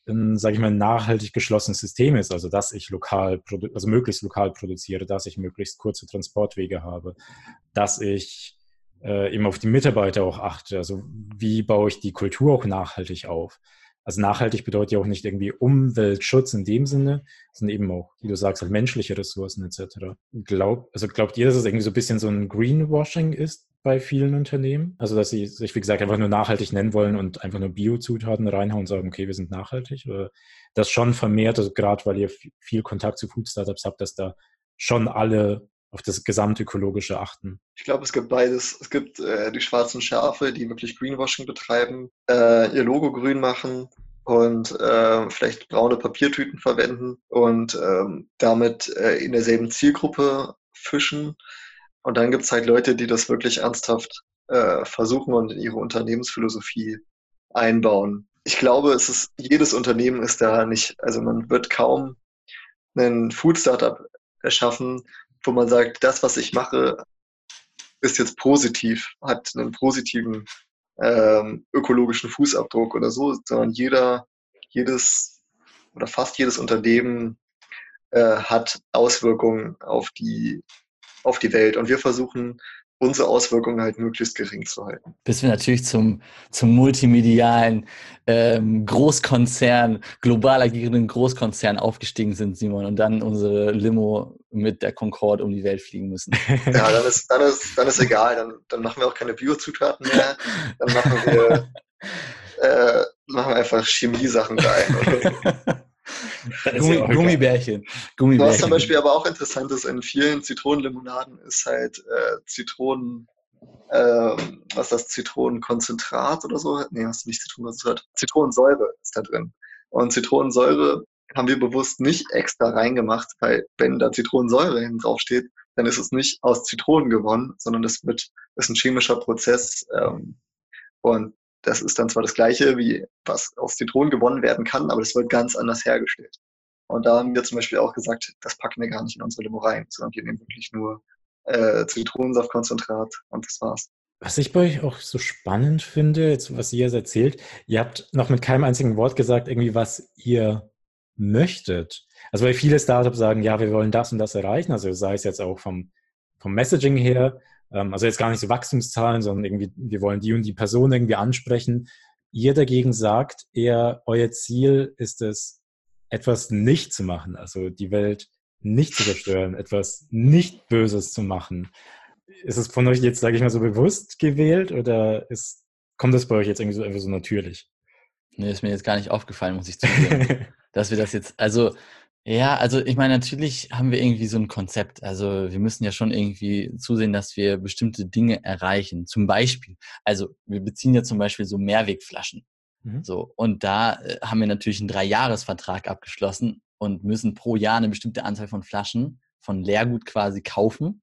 ein, sage ich mal, nachhaltig geschlossenes System ist, also dass ich lokal, also möglichst lokal produziere, dass ich möglichst kurze Transportwege habe, dass ich äh, eben auf die Mitarbeiter auch achte, also wie baue ich die Kultur auch nachhaltig auf. Also nachhaltig bedeutet ja auch nicht irgendwie Umweltschutz in dem Sinne, sondern eben auch, wie du sagst, halt menschliche Ressourcen etc. Glaub, also glaubt ihr, dass es irgendwie so ein bisschen so ein Greenwashing ist bei vielen Unternehmen? Also dass sie sich, wie gesagt, einfach nur nachhaltig nennen wollen und einfach nur Biozutaten reinhauen und sagen, okay, wir sind nachhaltig? Oder das schon vermehrt, also gerade weil ihr viel Kontakt zu Food-Startups habt, dass da schon alle auf das gesamtökologische achten? Ich glaube, es gibt beides. Es gibt äh, die schwarzen Schafe, die wirklich Greenwashing betreiben, äh, ihr Logo grün machen und äh, vielleicht braune Papiertüten verwenden und ähm, damit äh, in derselben Zielgruppe fischen. Und dann gibt es halt Leute, die das wirklich ernsthaft äh, versuchen und in ihre Unternehmensphilosophie einbauen. Ich glaube, es ist, jedes Unternehmen ist da nicht, also man wird kaum einen Food-Startup erschaffen, wo man sagt, das, was ich mache, ist jetzt positiv, hat einen positiven ähm, ökologischen Fußabdruck oder so, sondern jeder, jedes oder fast jedes Unternehmen äh, hat Auswirkungen auf die, auf die Welt. Und wir versuchen unsere Auswirkungen halt möglichst gering zu halten. Bis wir natürlich zum, zum multimedialen ähm, Großkonzern, global agierenden Großkonzern aufgestiegen sind, Simon, und dann unsere Limo mit der Concorde um die Welt fliegen müssen. Ja, dann ist, dann ist, dann ist egal, dann, dann machen wir auch keine Biozutaten mehr, dann machen wir, äh, machen wir einfach Chemiesachen rein. Gummi, ja Gummibärchen. Gummibärchen. Was zum Beispiel aber auch interessant ist, in vielen Zitronenlimonaden ist halt äh, Zitronen, äh, was das, Zitronenkonzentrat oder so? Nee, was ist nicht Zitronenkonzentrat? Zitronensäure ist da drin. Und Zitronensäure haben wir bewusst nicht extra reingemacht, weil wenn da Zitronensäure hinten drauf steht, dann ist es nicht aus Zitronen gewonnen, sondern das wird, ist ein chemischer Prozess. Ähm, und das ist dann zwar das gleiche, wie was aus Zitronen gewonnen werden kann, aber das wird ganz anders hergestellt. Und da haben wir zum Beispiel auch gesagt, das packen wir gar nicht in unsere Limo rein, sondern wir nehmen wirklich nur äh, Zitronensaftkonzentrat und das war's. Was ich bei euch auch so spannend finde, jetzt, was ihr jetzt erzählt, ihr habt noch mit keinem einzigen Wort gesagt, irgendwie, was ihr möchtet. Also weil viele Startups sagen, ja, wir wollen das und das erreichen, also sei es jetzt auch vom, vom Messaging her, also jetzt gar nicht so Wachstumszahlen, sondern irgendwie, wir wollen die und die Person irgendwie ansprechen. Ihr dagegen sagt eher, euer Ziel ist es, etwas nicht zu machen, also die Welt nicht zu zerstören, etwas nicht Böses zu machen. ist es von euch jetzt, sage ich mal, so bewusst gewählt oder ist, kommt das bei euch jetzt irgendwie so einfach so natürlich? Nee, ist mir jetzt gar nicht aufgefallen, muss ich zugeben, dass wir das jetzt, also ja, also ich meine, natürlich haben wir irgendwie so ein Konzept. Also wir müssen ja schon irgendwie zusehen, dass wir bestimmte Dinge erreichen. Zum Beispiel, also wir beziehen ja zum Beispiel so Mehrwegflaschen. Mhm. So, und da äh, haben wir natürlich einen Dreijahresvertrag abgeschlossen und müssen pro Jahr eine bestimmte Anzahl von Flaschen von Leergut quasi kaufen.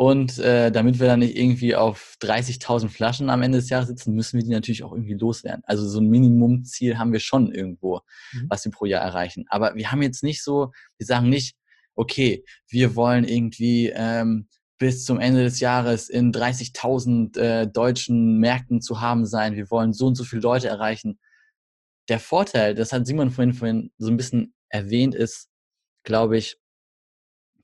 Und äh, damit wir dann nicht irgendwie auf 30.000 Flaschen am Ende des Jahres sitzen, müssen wir die natürlich auch irgendwie loswerden. Also so ein Minimumziel haben wir schon irgendwo, mhm. was wir pro Jahr erreichen. Aber wir haben jetzt nicht so, wir sagen nicht, okay, wir wollen irgendwie ähm, bis zum Ende des Jahres in 30.000 äh, deutschen Märkten zu haben sein. Wir wollen so und so viele Leute erreichen. Der Vorteil, das hat Simon vorhin, vorhin so ein bisschen erwähnt, ist, glaube ich,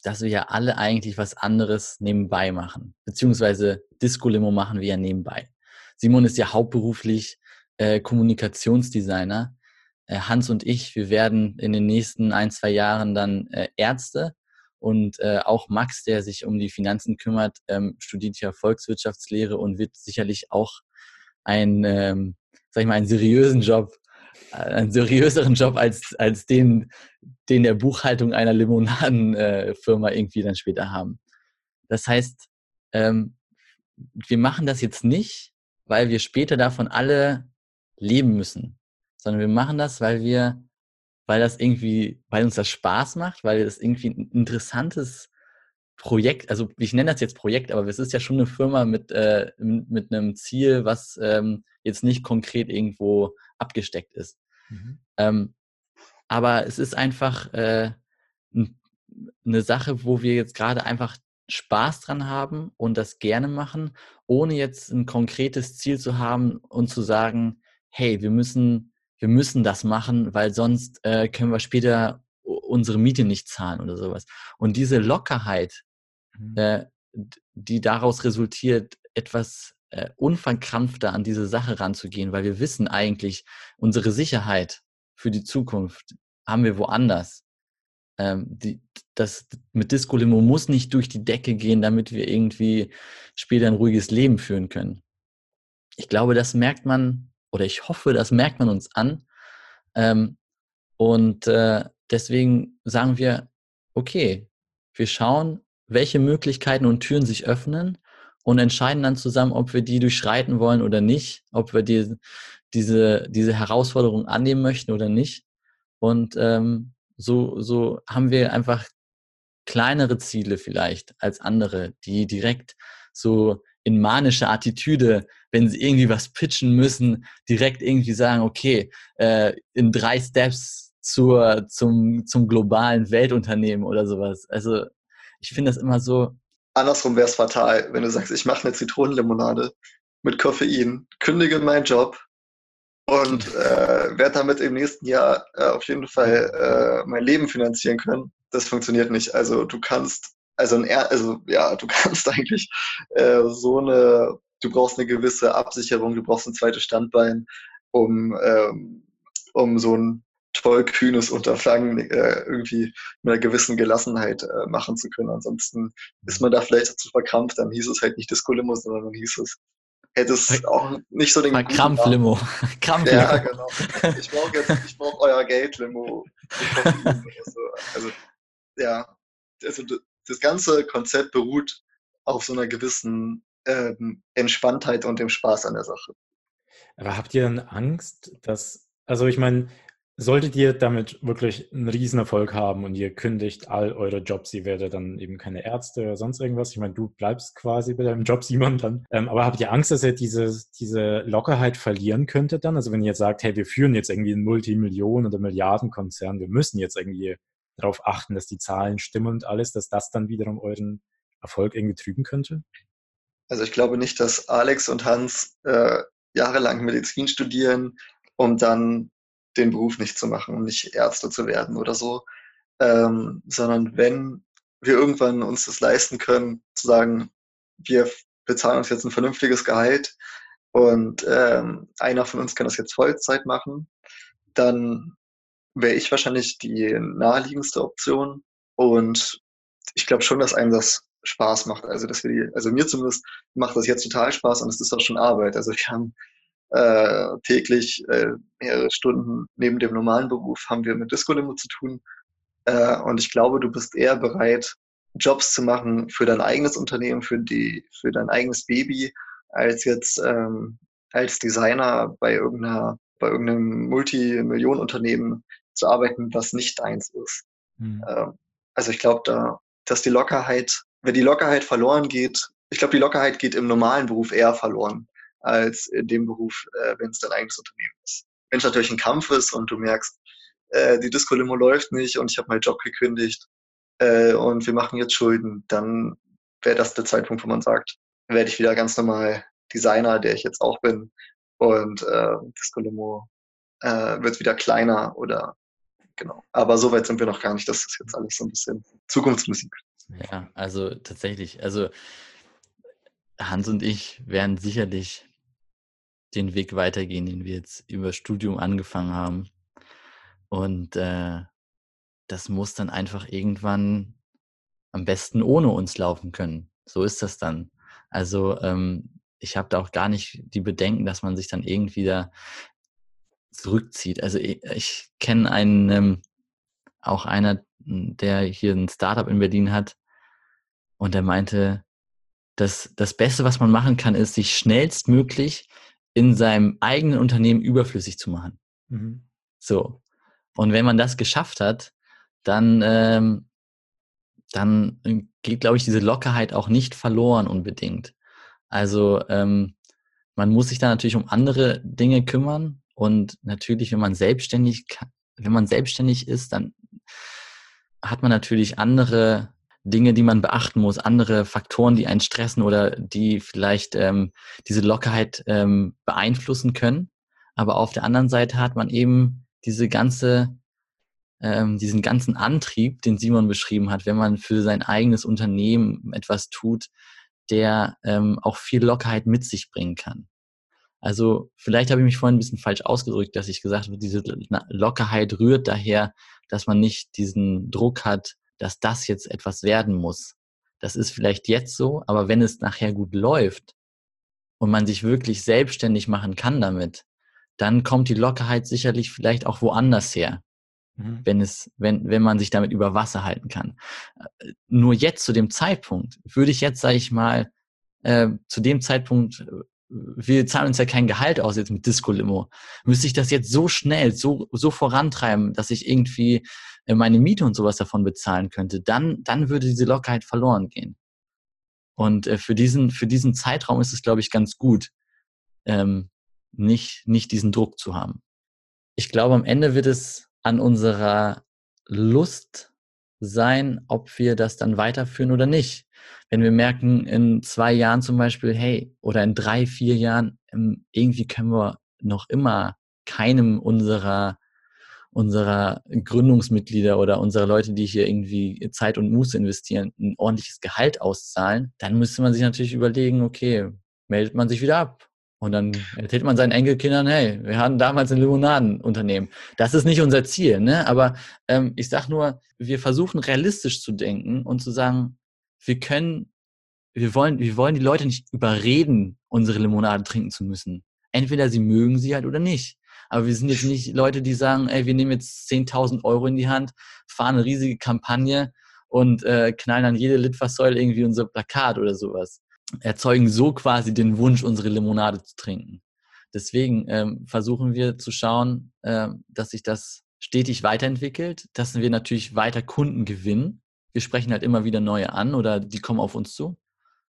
dass wir ja alle eigentlich was anderes nebenbei machen. Beziehungsweise Disco-Limo machen wir ja nebenbei. Simon ist ja hauptberuflich äh, Kommunikationsdesigner. Äh, Hans und ich, wir werden in den nächsten ein, zwei Jahren dann äh, Ärzte. Und äh, auch Max, der sich um die Finanzen kümmert, ähm, studiert ja Volkswirtschaftslehre und wird sicherlich auch einen, ähm, sag ich mal, einen seriösen Job einen seriöseren Job als, als den, den der Buchhaltung einer Limonadenfirma irgendwie dann später haben. Das heißt, ähm, wir machen das jetzt nicht, weil wir später davon alle leben müssen, sondern wir machen das, weil wir, weil das irgendwie, weil uns das Spaß macht, weil das irgendwie ein interessantes Projekt, also ich nenne das jetzt Projekt, aber es ist ja schon eine Firma mit, äh, mit einem Ziel, was ähm, jetzt nicht konkret irgendwo abgesteckt ist. Mhm. Ähm, aber es ist einfach äh, eine Sache, wo wir jetzt gerade einfach Spaß dran haben und das gerne machen, ohne jetzt ein konkretes Ziel zu haben und zu sagen, hey, wir müssen, wir müssen das machen, weil sonst äh, können wir später unsere Miete nicht zahlen oder sowas. Und diese Lockerheit, mhm. äh, die daraus resultiert, etwas äh, unverkrampfter an diese Sache ranzugehen, weil wir wissen eigentlich, unsere Sicherheit für die Zukunft haben wir woanders. Ähm, die, das mit Disco Limo muss nicht durch die Decke gehen, damit wir irgendwie später ein ruhiges Leben führen können. Ich glaube, das merkt man, oder ich hoffe, das merkt man uns an. Ähm, und äh, deswegen sagen wir, okay, wir schauen, welche Möglichkeiten und Türen sich öffnen und entscheiden dann zusammen, ob wir die durchschreiten wollen oder nicht, ob wir die, diese, diese Herausforderung annehmen möchten oder nicht. Und ähm, so, so haben wir einfach kleinere Ziele vielleicht als andere, die direkt so in manischer Attitüde, wenn sie irgendwie was pitchen müssen, direkt irgendwie sagen, okay, äh, in drei Steps zur, zum, zum globalen Weltunternehmen oder sowas. Also ich finde das immer so, Andersrum wäre es fatal, wenn du sagst, ich mache eine Zitronenlimonade mit Koffein, kündige meinen Job und äh, werde damit im nächsten Jahr äh, auf jeden Fall äh, mein Leben finanzieren können. Das funktioniert nicht. Also du kannst, also, ein, also ja, du kannst eigentlich äh, so eine, du brauchst eine gewisse Absicherung, du brauchst ein zweites Standbein, um, ähm, um so ein tollkühnes Unterfangen äh, irgendwie mit einer gewissen Gelassenheit äh, machen zu können. Ansonsten ist man da vielleicht zu verkrampft, dann hieß es halt nicht Disco-Limo, sondern dann hieß es, hätte es auch nicht so den Krampf-Limo. Krampf-Limo. Ja, genau. Ich brauche jetzt, ich brauche euer Geld-Limo. Also, ja, also das ganze Konzept beruht auf so einer gewissen ähm, Entspanntheit und dem Spaß an der Sache. Aber habt ihr dann Angst, dass, also ich meine, Solltet ihr damit wirklich einen Riesenerfolg haben und ihr kündigt all eure Jobs, ihr werdet dann eben keine Ärzte oder sonst irgendwas. Ich meine, du bleibst quasi bei deinem Job, Simon, dann. Ähm, aber habt ihr Angst, dass ihr diese, diese Lockerheit verlieren könntet dann? Also wenn ihr jetzt sagt, hey, wir führen jetzt irgendwie einen Multimillionen- oder Milliardenkonzern, wir müssen jetzt irgendwie darauf achten, dass die Zahlen stimmen und alles, dass das dann wiederum euren Erfolg irgendwie trüben könnte? Also ich glaube nicht, dass Alex und Hans äh, jahrelang Medizin studieren, um dann den Beruf nicht zu machen, um nicht Ärzte zu werden oder so, ähm, sondern wenn wir irgendwann uns das leisten können, zu sagen, wir bezahlen uns jetzt ein vernünftiges Gehalt und ähm, einer von uns kann das jetzt Vollzeit machen, dann wäre ich wahrscheinlich die naheliegendste Option. Und ich glaube schon, dass einem das Spaß macht. Also dass wir die, also mir zumindest macht das jetzt total Spaß und es ist auch schon Arbeit. Also wir haben äh, täglich äh, mehrere Stunden neben dem normalen Beruf haben wir mit Disco-Limo zu tun. Äh, und ich glaube, du bist eher bereit, Jobs zu machen für dein eigenes Unternehmen, für die, für dein eigenes Baby, als jetzt ähm, als Designer bei irgendeiner, bei irgendeinem Multimillionenunternehmen zu arbeiten, was nicht eins ist. Mhm. Ähm, also ich glaube, da, dass die Lockerheit, wenn die Lockerheit verloren geht, ich glaube, die Lockerheit geht im normalen Beruf eher verloren als in dem Beruf, äh, wenn es dein eigenes Unternehmen ist. Wenn es natürlich ein Kampf ist und du merkst, äh, die Disco-Limo läuft nicht und ich habe meinen Job gekündigt äh, und wir machen jetzt Schulden, dann wäre das der Zeitpunkt, wo man sagt, werde ich wieder ganz normal Designer, der ich jetzt auch bin und äh, Disco-Limo äh, wird wieder kleiner oder genau. Aber so weit sind wir noch gar nicht. Das ist jetzt alles so ein bisschen Zukunftsmusik. Ja, also tatsächlich. Also Hans und ich werden sicherlich den Weg weitergehen, den wir jetzt über Studium angefangen haben. Und äh, das muss dann einfach irgendwann am besten ohne uns laufen können. So ist das dann. Also ähm, ich habe da auch gar nicht die Bedenken, dass man sich dann irgendwie da zurückzieht. Also ich, ich kenne einen, ähm, auch einer, der hier ein Startup in Berlin hat und der meinte, dass das Beste, was man machen kann, ist, sich schnellstmöglich in seinem eigenen Unternehmen überflüssig zu machen. Mhm. So. Und wenn man das geschafft hat, dann, ähm, dann geht, glaube ich, diese Lockerheit auch nicht verloren unbedingt. Also ähm, man muss sich da natürlich um andere Dinge kümmern und natürlich, wenn man selbstständig, wenn man selbstständig ist, dann hat man natürlich andere Dinge, die man beachten muss, andere Faktoren, die einen stressen oder die vielleicht ähm, diese Lockerheit ähm, beeinflussen können. Aber auf der anderen Seite hat man eben diese ganze, ähm, diesen ganzen Antrieb, den Simon beschrieben hat, wenn man für sein eigenes Unternehmen etwas tut, der ähm, auch viel Lockerheit mit sich bringen kann. Also vielleicht habe ich mich vorhin ein bisschen falsch ausgedrückt, dass ich gesagt habe, diese Lockerheit rührt daher, dass man nicht diesen Druck hat, dass das jetzt etwas werden muss. Das ist vielleicht jetzt so, aber wenn es nachher gut läuft und man sich wirklich selbstständig machen kann damit, dann kommt die Lockerheit sicherlich vielleicht auch woanders her. Mhm. Wenn es, wenn, wenn man sich damit über Wasser halten kann. Äh, nur jetzt zu dem Zeitpunkt würde ich jetzt, sage ich mal, äh, zu dem Zeitpunkt äh, wir zahlen uns ja kein Gehalt aus jetzt mit Disco-Limo. Müsste ich das jetzt so schnell, so, so vorantreiben, dass ich irgendwie äh, meine Miete und sowas davon bezahlen könnte, dann, dann würde diese Lockerheit verloren gehen. Und äh, für, diesen, für diesen Zeitraum ist es, glaube ich, ganz gut, ähm, nicht, nicht diesen Druck zu haben. Ich glaube, am Ende wird es an unserer Lust sein, ob wir das dann weiterführen oder nicht. Wenn wir merken, in zwei Jahren zum Beispiel, hey, oder in drei, vier Jahren, ähm, irgendwie können wir noch immer keinem unserer unserer Gründungsmitglieder oder unserer Leute, die hier irgendwie Zeit und Muße investieren, ein ordentliches Gehalt auszahlen, dann müsste man sich natürlich überlegen, okay, meldet man sich wieder ab. Und dann erzählt man seinen Enkelkindern, hey, wir hatten damals ein Limonadenunternehmen. Das ist nicht unser Ziel, ne? Aber ähm, ich sag nur, wir versuchen realistisch zu denken und zu sagen, wir können, wir wollen, wir wollen die Leute nicht überreden, unsere Limonade trinken zu müssen. Entweder sie mögen sie halt oder nicht. Aber wir sind jetzt nicht Leute, die sagen, ey, wir nehmen jetzt 10.000 Euro in die Hand, fahren eine riesige Kampagne und äh, knallen an jede Litfaßsäule irgendwie unser Plakat oder sowas. Erzeugen so quasi den Wunsch, unsere Limonade zu trinken. Deswegen ähm, versuchen wir zu schauen, äh, dass sich das stetig weiterentwickelt, dass wir natürlich weiter Kunden gewinnen. Wir sprechen halt immer wieder neue an oder die kommen auf uns zu.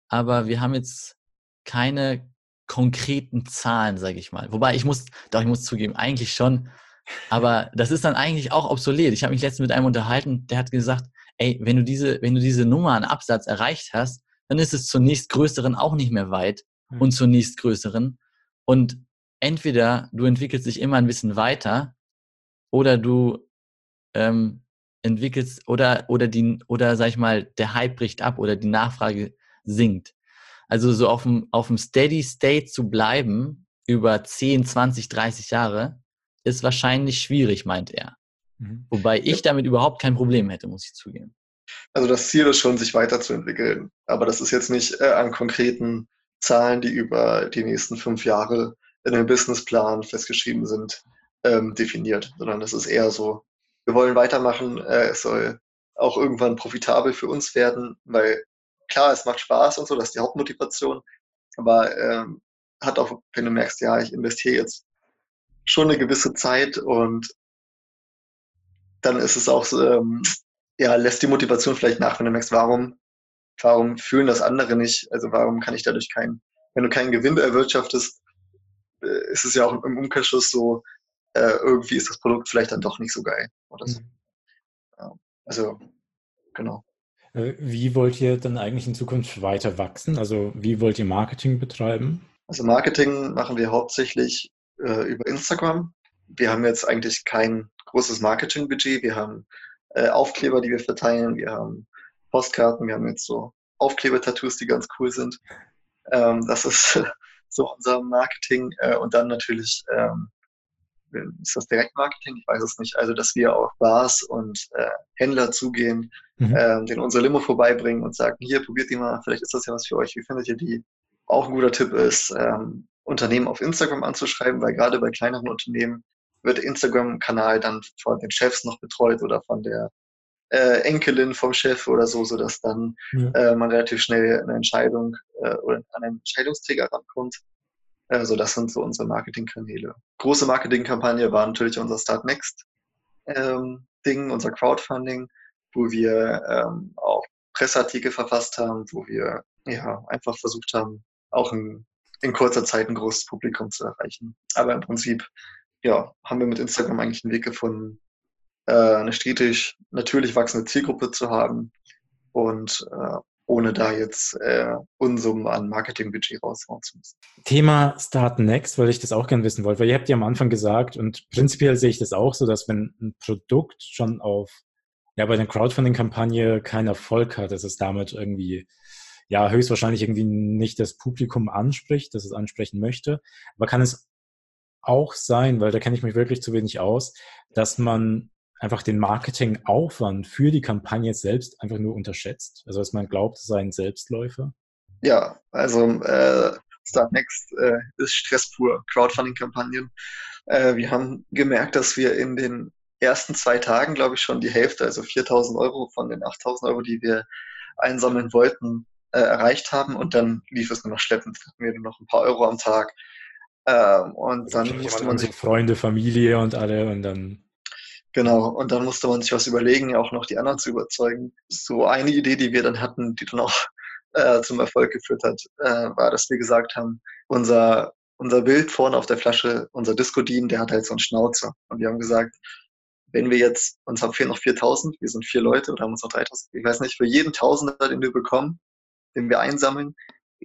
Aber wir haben jetzt keine konkreten Zahlen, sage ich mal. Wobei ich muss, doch ich muss zugeben, eigentlich schon. Aber das ist dann eigentlich auch obsolet. Ich habe mich letztens mit einem unterhalten, der hat gesagt, ey, wenn du diese, wenn du diese Nummer an Absatz erreicht hast, dann ist es zur nächstgrößeren auch nicht mehr weit mhm. und zur nächstgrößeren. Und entweder du entwickelst dich immer ein bisschen weiter oder du ähm, entwickelst oder oder die oder sag ich mal der Hype bricht ab oder die Nachfrage sinkt. Also so auf dem, auf dem Steady State zu bleiben über 10, 20, 30 Jahre ist wahrscheinlich schwierig, meint er. Mhm. Wobei ich damit überhaupt kein Problem hätte, muss ich zugeben. Also das Ziel ist schon, sich weiterzuentwickeln. Aber das ist jetzt nicht äh, an konkreten Zahlen, die über die nächsten fünf Jahre in einem Businessplan festgeschrieben sind, ähm, definiert, sondern es ist eher so, wir wollen weitermachen, äh, es soll auch irgendwann profitabel für uns werden, weil klar, es macht Spaß und so, das ist die Hauptmotivation, aber ähm, hat auch, wenn du merkst, ja, ich investiere jetzt schon eine gewisse Zeit und dann ist es auch ähm, ja, lässt die Motivation vielleicht nach, wenn du merkst, warum, warum fühlen das andere nicht? Also warum kann ich dadurch keinen, wenn du keinen Gewinn erwirtschaftest, äh, ist es ja auch im Umkehrschluss so, äh, irgendwie ist das Produkt vielleicht dann doch nicht so geil oder so. Mhm. Also, genau. Äh, wie wollt ihr dann eigentlich in Zukunft weiter wachsen? Also wie wollt ihr Marketing betreiben? Also Marketing machen wir hauptsächlich äh, über Instagram. Wir haben jetzt eigentlich kein großes Marketingbudget. Wir haben äh, Aufkleber, die wir verteilen. Wir haben Postkarten. Wir haben jetzt so Aufkleber-Tattoos, die ganz cool sind. Ähm, das ist so unser Marketing. Äh, und dann natürlich ähm, ist das Direktmarketing? Ich weiß es nicht. Also, dass wir auf Bars und äh, Händler zugehen, mhm. ähm, denen unsere Limo vorbeibringen und sagen, hier, probiert die mal, vielleicht ist das ja was für euch. Wie findet ihr die? Auch ein guter Tipp ist, ähm, Unternehmen auf Instagram anzuschreiben, weil gerade bei kleineren Unternehmen wird Instagram-Kanal dann von den Chefs noch betreut oder von der äh, Enkelin vom Chef oder so, sodass dann ja. äh, man relativ schnell eine Entscheidung äh, oder an einen Entscheidungsträger rankommt. Also das sind so unsere Marketingkanäle. Große Marketingkampagne war natürlich unser Start Next ähm, Ding, unser Crowdfunding, wo wir ähm, auch Presseartikel verfasst haben, wo wir ja einfach versucht haben, auch in, in kurzer Zeit ein großes Publikum zu erreichen. Aber im Prinzip ja, haben wir mit Instagram eigentlich einen Weg gefunden, äh, eine stetig natürlich wachsende Zielgruppe zu haben und äh, ohne da jetzt äh, Unsummen an Marketingbudget raushauen zu müssen. Thema Start Next, weil ich das auch gerne wissen wollte, weil ihr habt ja am Anfang gesagt und prinzipiell sehe ich das auch so, dass wenn ein Produkt schon auf, ja, bei der Crowdfunding-Kampagne keinen Erfolg hat, dass es damit irgendwie, ja, höchstwahrscheinlich irgendwie nicht das Publikum anspricht, das es ansprechen möchte. Aber kann es auch sein, weil da kenne ich mich wirklich zu wenig aus, dass man einfach den Marketingaufwand für die Kampagne selbst einfach nur unterschätzt? Also dass man glaubt, es sei ein Selbstläufer? Ja, also äh, Start Next äh, ist Stress pur, Crowdfunding-Kampagnen. Äh, wir haben gemerkt, dass wir in den ersten zwei Tagen, glaube ich, schon die Hälfte, also 4000 Euro von den 8000 Euro, die wir einsammeln wollten, äh, erreicht haben und dann lief es nur noch schleppend. Hatten wir nur noch ein paar Euro am Tag. Ähm, und also dann musste man sich Freunde, Familie und alle und dann Genau, und dann musste man sich was überlegen, auch noch die anderen zu überzeugen. So eine Idee, die wir dann hatten, die dann auch äh, zum Erfolg geführt hat, äh, war, dass wir gesagt haben, unser, unser Bild vorne auf der Flasche, unser Disco-Dean, der hat halt so einen Schnauzer. Und wir haben gesagt, wenn wir jetzt, uns haben fehlen noch 4000, wir sind vier Leute oder haben uns noch 3000, ich weiß nicht, für jeden Tausender, den wir bekommen, den wir einsammeln,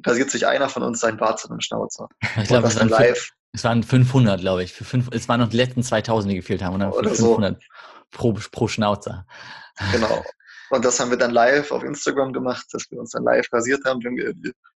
rasiert sich einer von uns sein Bart zu einem Schnauzer. Ich glaube, das dann live. Es waren 500, glaube ich. Für fünf, es waren noch die letzten 2000, die gefehlt haben. Oder, oder 500 so. pro, pro Schnauzer. Genau. Und das haben wir dann live auf Instagram gemacht, dass wir uns dann live rasiert haben, wenn wir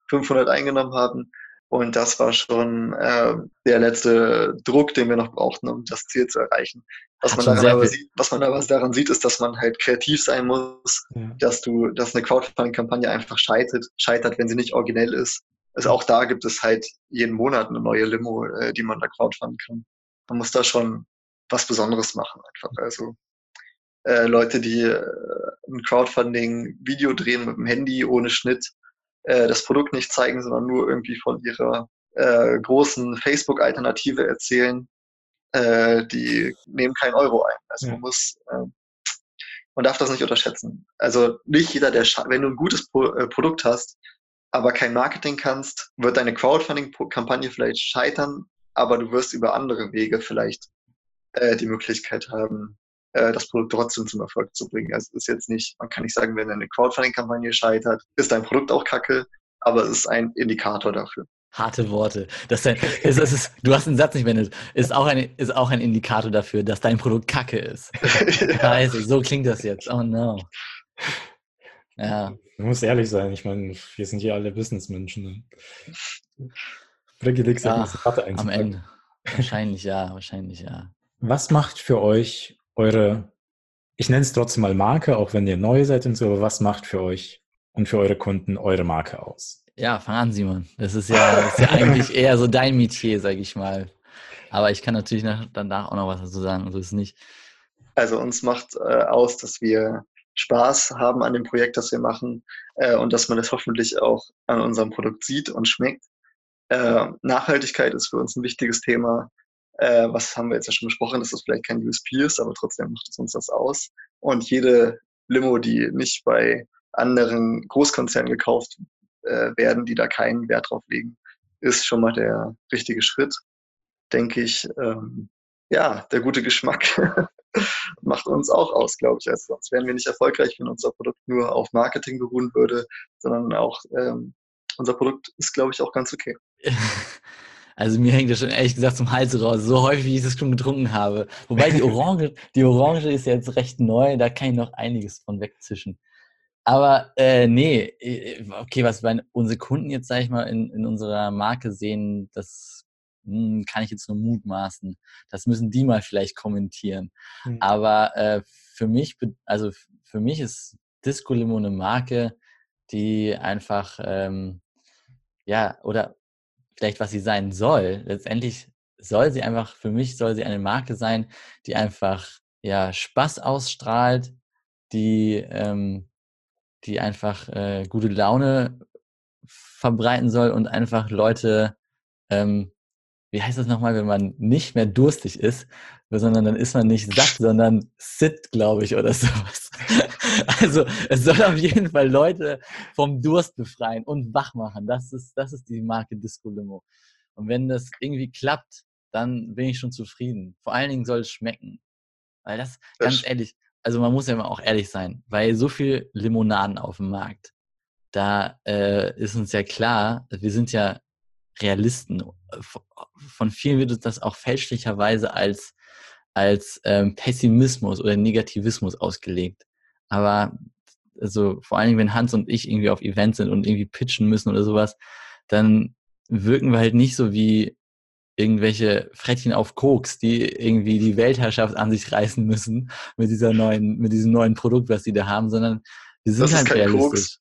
500 eingenommen haben. Und das war schon äh, der letzte Druck, den wir noch brauchten, um das Ziel zu erreichen. Was, man daran, aber sieht, was man aber daran sieht, ist, dass man halt kreativ sein muss, ja. dass du, dass eine Crowdfunding-Kampagne einfach scheitert, scheitert, wenn sie nicht originell ist. Also auch da gibt es halt jeden Monat eine neue Limo, äh, die man da crowdfunden kann. Man muss da schon was Besonderes machen einfach. Also äh, Leute, die äh, ein Crowdfunding-Video drehen mit dem Handy ohne Schnitt, äh, das Produkt nicht zeigen, sondern nur irgendwie von ihrer äh, großen Facebook-Alternative erzählen, äh, die nehmen keinen Euro ein. Also ja. man muss, äh, man darf das nicht unterschätzen. Also nicht jeder, der, wenn du ein gutes Pro äh, Produkt hast, aber kein Marketing kannst, wird deine Crowdfunding-Kampagne vielleicht scheitern, aber du wirst über andere Wege vielleicht äh, die Möglichkeit haben, äh, das Produkt trotzdem zum Erfolg zu bringen. Also es ist jetzt nicht, man kann nicht sagen, wenn eine Crowdfunding-Kampagne scheitert, ist dein Produkt auch kacke, aber es ist ein Indikator dafür. Harte Worte. Das ist, ist, ist, du hast einen Satz nicht beendet. Ist auch, ein, ist auch ein Indikator dafür, dass dein Produkt kacke ist. ja. Also, so klingt das jetzt. Oh no. Ja. Man muss ehrlich sein. Ich meine, wir sind hier alle Businessmenschen. Ne? Brigitte ja, Am Ende. Wahrscheinlich ja, wahrscheinlich ja. Was macht für euch eure ich nenne es trotzdem mal Marke, auch wenn ihr neu seid und so, aber was macht für euch und für eure Kunden eure Marke aus? Ja, fang an, Simon. Das ist ja, das ist ja eigentlich eher so dein Metier, sag ich mal. Aber ich kann natürlich nach, danach auch noch was dazu sagen, so ist es nicht. Also uns macht äh, aus, dass wir Spaß haben an dem Projekt, das wir machen äh, und dass man das hoffentlich auch an unserem Produkt sieht und schmeckt. Äh, Nachhaltigkeit ist für uns ein wichtiges Thema. Äh, was haben wir jetzt ja schon besprochen, dass das vielleicht kein USP ist, aber trotzdem macht es uns das aus. Und jede Limo, die nicht bei anderen Großkonzernen gekauft äh, werden, die da keinen Wert drauf legen, ist schon mal der richtige Schritt, denke ich. Ähm, ja, der gute Geschmack macht uns auch aus, glaube ich. Also sonst wären wir nicht erfolgreich, wenn unser Produkt nur auf Marketing beruhen würde, sondern auch ähm, unser Produkt ist, glaube ich, auch ganz okay. Also mir hängt das schon ehrlich gesagt zum Hals raus, so häufig wie ich das schon getrunken habe. Wobei die Orange, die Orange ist jetzt recht neu, da kann ich noch einiges von wegzischen. Aber äh, nee, äh, okay, was bei unsere Kunden jetzt, sage ich mal, in, in unserer Marke sehen, das mh, hm, kann ich jetzt nur mutmaßen. Das müssen die mal vielleicht kommentieren. Mhm. Aber äh, für mich, also für mich ist Disco Limo eine Marke, die einfach, ähm, ja, oder vielleicht was sie sein soll. Letztendlich soll sie einfach, für mich soll sie eine Marke sein, die einfach ja Spaß ausstrahlt, die, ähm, die einfach äh, gute Laune verbreiten soll und einfach Leute, ähm, wie heißt das nochmal, wenn man nicht mehr durstig ist, sondern dann ist man nicht satt, sondern sit, glaube ich, oder sowas. Also es soll auf jeden Fall Leute vom Durst befreien und wach machen. Das ist, das ist die Marke Disco Limo. Und wenn das irgendwie klappt, dann bin ich schon zufrieden. Vor allen Dingen soll es schmecken. Weil das, ganz ehrlich, also man muss ja immer auch ehrlich sein, weil so viel Limonaden auf dem Markt, da äh, ist uns ja klar, wir sind ja Realisten. Von vielen wird das auch fälschlicherweise als, als ähm, Pessimismus oder Negativismus ausgelegt. Aber also vor allen Dingen, wenn Hans und ich irgendwie auf Events sind und irgendwie pitchen müssen oder sowas, dann wirken wir halt nicht so wie irgendwelche Frettchen auf Koks, die irgendwie die Weltherrschaft an sich reißen müssen mit dieser neuen, mit diesem neuen Produkt, was sie da haben, sondern wir sind das halt realistisch. Koks.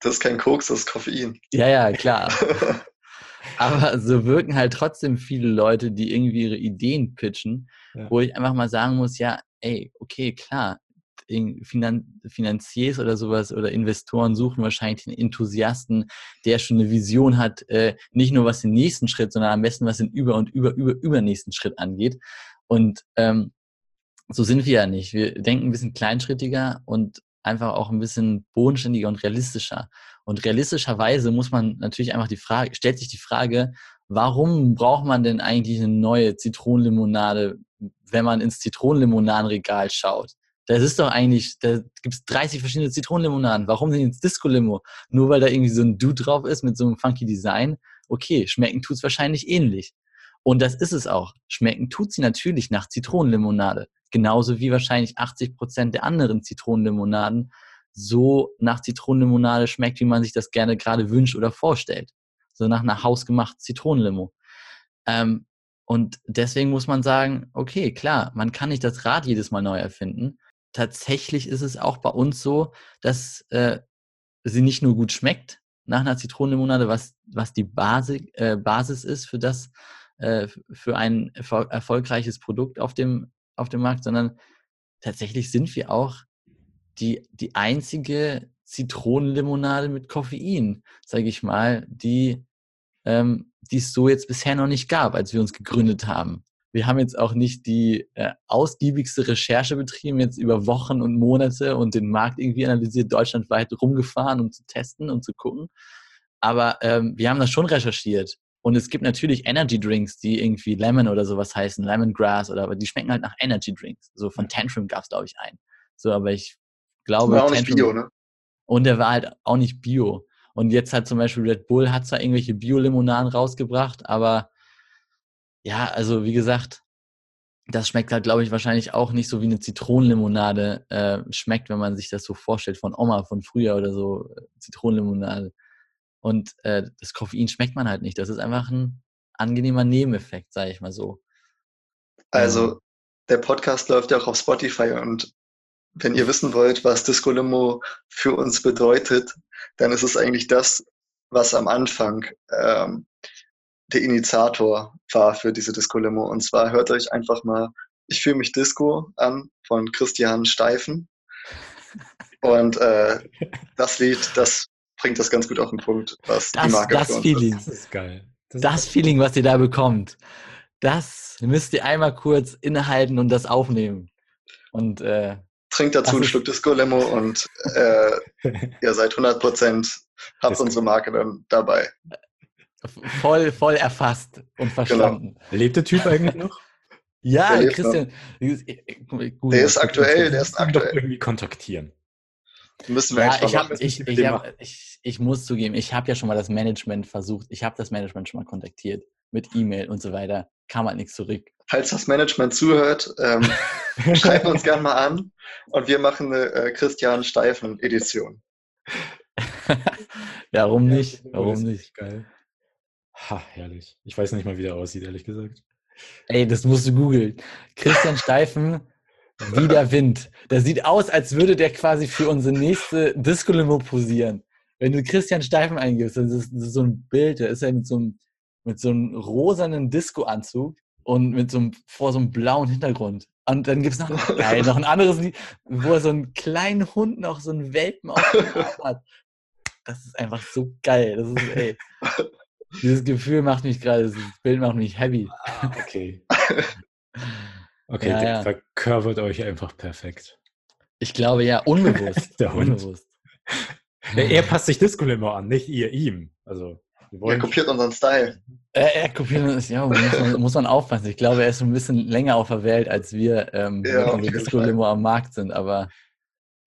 Das ist kein Koks, das ist Koffein. Ja, ja, klar. Aber so wirken halt trotzdem viele Leute, die irgendwie ihre Ideen pitchen, ja. wo ich einfach mal sagen muss, ja, ey, okay, klar, Finan Finanziers oder sowas oder Investoren suchen wahrscheinlich den Enthusiasten, der schon eine Vision hat, äh, nicht nur was den nächsten Schritt, sondern am besten was den über und über, über, übernächsten Schritt angeht. Und ähm, so sind wir ja nicht. Wir denken ein bisschen kleinschrittiger und einfach auch ein bisschen bodenständiger und realistischer. Und realistischerweise muss man natürlich einfach die Frage, stellt sich die Frage, warum braucht man denn eigentlich eine neue Zitronenlimonade, wenn man ins Zitronenlimonadenregal schaut? Das ist doch eigentlich, da gibt es 30 verschiedene Zitronenlimonaden. Warum denn jetzt Disco-Limo? Nur weil da irgendwie so ein Dude drauf ist mit so einem funky Design. Okay, schmecken tut es wahrscheinlich ähnlich. Und das ist es auch. Schmecken tut sie natürlich nach Zitronenlimonade. Genauso wie wahrscheinlich 80 Prozent der anderen Zitronenlimonaden so nach Zitronenlimonade schmeckt, wie man sich das gerne gerade wünscht oder vorstellt. So nach einer hausgemachten Zitronenlimo. Ähm, und deswegen muss man sagen, okay, klar, man kann nicht das Rad jedes Mal neu erfinden, tatsächlich ist es auch bei uns so, dass äh, sie nicht nur gut schmeckt nach einer Zitronenlimonade, was, was die Basis, äh, Basis ist für das, äh, für ein erfol erfolgreiches Produkt auf dem, auf dem Markt, sondern tatsächlich sind wir auch die, die einzige Zitronenlimonade mit Koffein, sage ich mal, die ähm, die es so jetzt bisher noch nicht gab, als wir uns gegründet haben wir haben jetzt auch nicht die äh, ausgiebigste Recherche betrieben, jetzt über Wochen und Monate und den Markt irgendwie analysiert, deutschlandweit rumgefahren, um zu testen und zu gucken. Aber ähm, wir haben das schon recherchiert. Und es gibt natürlich Energy Drinks, die irgendwie Lemon oder sowas heißen, Lemongrass oder aber die schmecken halt nach Energy Drinks. So von Tantrum gab es, glaube ich, einen. So, aber ich glaube. War auch Tantrum, nicht Bio, ne? Und der war halt auch nicht Bio. Und jetzt hat zum Beispiel Red Bull hat zwar irgendwelche Bio-Limonaden rausgebracht, aber ja, also wie gesagt, das schmeckt halt, glaube ich, wahrscheinlich auch nicht so wie eine Zitronenlimonade äh, schmeckt, wenn man sich das so vorstellt von Oma von früher oder so, äh, Zitronenlimonade. Und äh, das Koffein schmeckt man halt nicht. Das ist einfach ein angenehmer Nebeneffekt, sage ich mal so. Also ähm. der Podcast läuft ja auch auf Spotify und wenn ihr wissen wollt, was Disco Limo für uns bedeutet, dann ist es eigentlich das, was am Anfang ähm, der Initiator war für diese Disco Limo. Und zwar hört euch einfach mal Ich fühle mich Disco an von Christian Steifen. Und äh, das Lied, das bringt das ganz gut auf den Punkt, was Das, die Marke das für uns Feeling, Das ist geil. Das, das Feeling, was ihr da bekommt, das müsst ihr einmal kurz innehalten und das aufnehmen. Und äh, Trinkt dazu Das ein ist- Stück Disco Limo und äh, ihr seid 100 Prozent, habt Disco. unsere Marke dann dabei. Voll, voll erfasst Genau. und verstanden. Lebt der Typ eigentlich noch? Ja, Der Christian. Gut, Der ist aktuell, der ist aktuell. irgendwie kontaktieren. Müssen wir Ja, eigentlich ich, mal hab, ich, ich, hab, ich, ich muss zugeben, ich habe ja schon mal das Management versucht. Ich habe das Management schon mal kontaktiert mit E-Mail und so weiter. Kam halt nichts zurück. Falls das Management zuhört, ähm, schreibt uns gerne mal an und wir machen eine äh, Christian Steifen Edition. ja, warum nicht? Warum nicht? Geil. Ha, herrlich. Ich weiß nicht mal, wie der aussieht, ehrlich gesagt. Ey, das musst du googeln. Christian Steifen, wie der Wind. Der sieht aus, als würde der quasi für unsere nächste Disco-Limo posieren. Wenn du Christian Steifen eingibst, dann ist das so ein Bild, da ist er mit so einem, mit so einem rosanen Disco-Anzug und mit so einem, vor so einem blauen Hintergrund. Und dann gibt es noch, geil, noch ein anderes Lied, wo er so einen kleinen Hund noch, so einen Welpen auf dem Arm hat. Das ist einfach so geil. Das ist, ey. Dieses Gefühl macht mich gerade, dieses Bild macht mich happy. Ah, okay. Okay, Ja, der ja. verkörpert euch einfach perfekt. Ich glaube ja, unbewusst. Der Hund. unbewusst. Ja, er passt sich Disco Limo an, nicht ihr ihm. Also, wollen. kopiert unseren Style. Er, er kopiert uns, ja, muss man, muss man aufpassen. Ich glaube, er ist ein bisschen länger auf der Welt, als wir, ähm, Ja, auf wenn wir jeden Disco-Limo am Markt sind, aber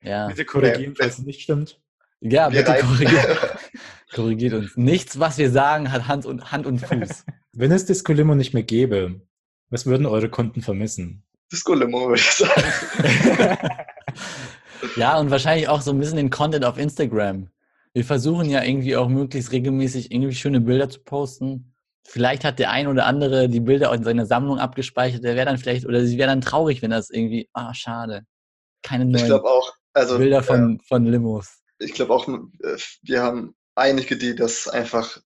ja. Bitte korrigieren, falls es nicht stimmt. Ja, Wir bitte reiben- korrigiert, uns. Nichts, was wir sagen, hat Hand und, Hand und Fuß. Wenn es Disco Limo nicht mehr gäbe, was würden eure Kunden vermissen? Disco Limo, würde ich sagen. ja, und wahrscheinlich auch so ein bisschen den Content auf Instagram. Wir versuchen ja irgendwie auch möglichst regelmäßig irgendwie schöne Bilder zu posten. Vielleicht hat der ein oder andere die Bilder auch in seiner Sammlung abgespeichert. Der wäre dann vielleicht, oder sie wäre dann traurig, wenn das irgendwie, ah, schade. Keine Ich neuen glaube auch, also Bilder äh, von, von Limos. ich glaube auch, äh, wir haben einige, die das einfach,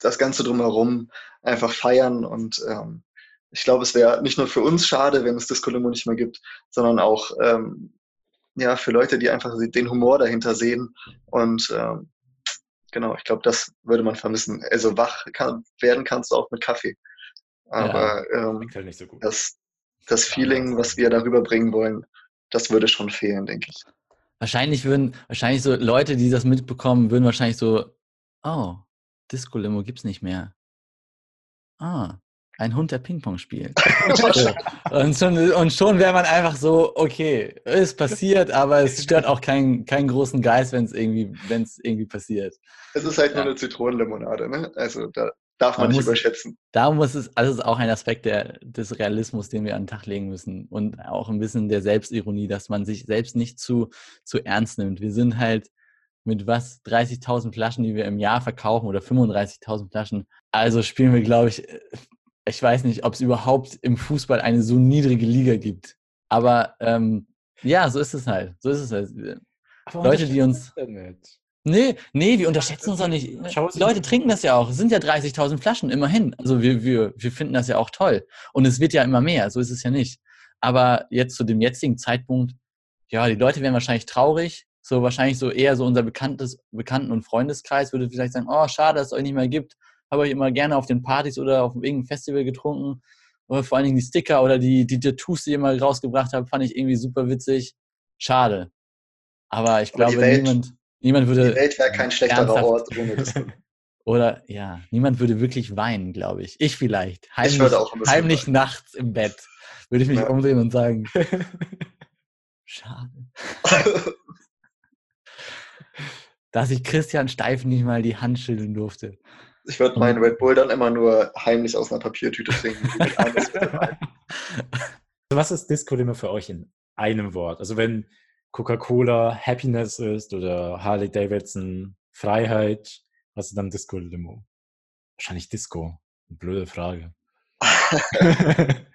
das Ganze drumherum einfach feiern und ähm, ich glaube, es wäre nicht nur für uns schade, wenn es Disco Limo nicht mehr gibt, sondern auch ähm, ja, für Leute, die einfach den Humor dahinter sehen und ähm, genau, ich glaube, das würde man vermissen. Also wach kann, werden kannst du auch mit Kaffee, aber ähm, Klingt halt so das, das Feeling, was wir darüber bringen wollen, das würde schon fehlen, denke ich. Wahrscheinlich würden, wahrscheinlich so Leute, die das mitbekommen, würden wahrscheinlich so, oh, Disco-Limo gibt's nicht mehr. Ah, ein Hund, der Ping-Pong spielt. Und schon, und schon wäre man einfach so, okay, ist passiert, aber es stört auch keinen keinen großen Geist, wenn es irgendwie, wenn es irgendwie passiert. Es ist halt nur Ja. eine Zitronenlimonade, ne? Also da darf man, Man nicht muss- überschätzen. Da muss es, also es ist auch ein Aspekt der, des Realismus, den wir an den Tag legen müssen. Und auch ein bisschen der Selbstironie, dass man sich selbst nicht zu, zu ernst nimmt. Wir sind halt mit was? 30.000 Flaschen, die wir im Jahr verkaufen oder 35.000 Flaschen. Also spielen wir, glaube ich, äh, ich weiß nicht, ob es überhaupt im Fußball eine so niedrige Liga gibt. Aber ähm, ja, so ist es halt. So ist es halt. Aber Leute, die uns- nicht. Nee, nee, wir unterschätzen uns auch nicht. Die Leute trinken das ja auch. Es sind ja 30.000 Flaschen, immerhin. Also wir, wir, wir finden das ja auch toll. Und es wird ja immer mehr, so ist es ja nicht. Aber jetzt zu dem jetzigen Zeitpunkt, ja, die Leute wären wahrscheinlich traurig. So wahrscheinlich so eher so unser bekanntes, Bekannten- und Freundeskreis würde vielleicht sagen, oh, schade, dass es euch nicht mehr gibt. Habe ich immer gerne auf den Partys oder auf irgendeinem Festival getrunken. Oder vor allen Dingen die Sticker oder die, die Tattoos, die ihr mal rausgebracht habt, fand ich irgendwie super witzig. Schade. Aber ich Aber glaube, niemand, niemand würde. Die Welt wäre kein schlechterer ernsthaft- Ort ohne Disco. Oder ja, niemand würde wirklich weinen, glaube ich. Ich vielleicht. Heimlich, würde auch heimlich weinen. nachts im Bett würde ich mich Ja. umdrehen und sagen, schade, dass ich Christian Steif nicht mal die Hand schütteln durfte. Ich würde meinen Red Bull dann immer nur heimlich aus einer Papiertüte trinken. Alten. Was ist Disco Limo für euch in einem Wort? Also wenn Coca-Cola Happiness ist oder Harley Davidson Freiheit, was ist dann Disco Limo? Wahrscheinlich Disco. Blöde Frage.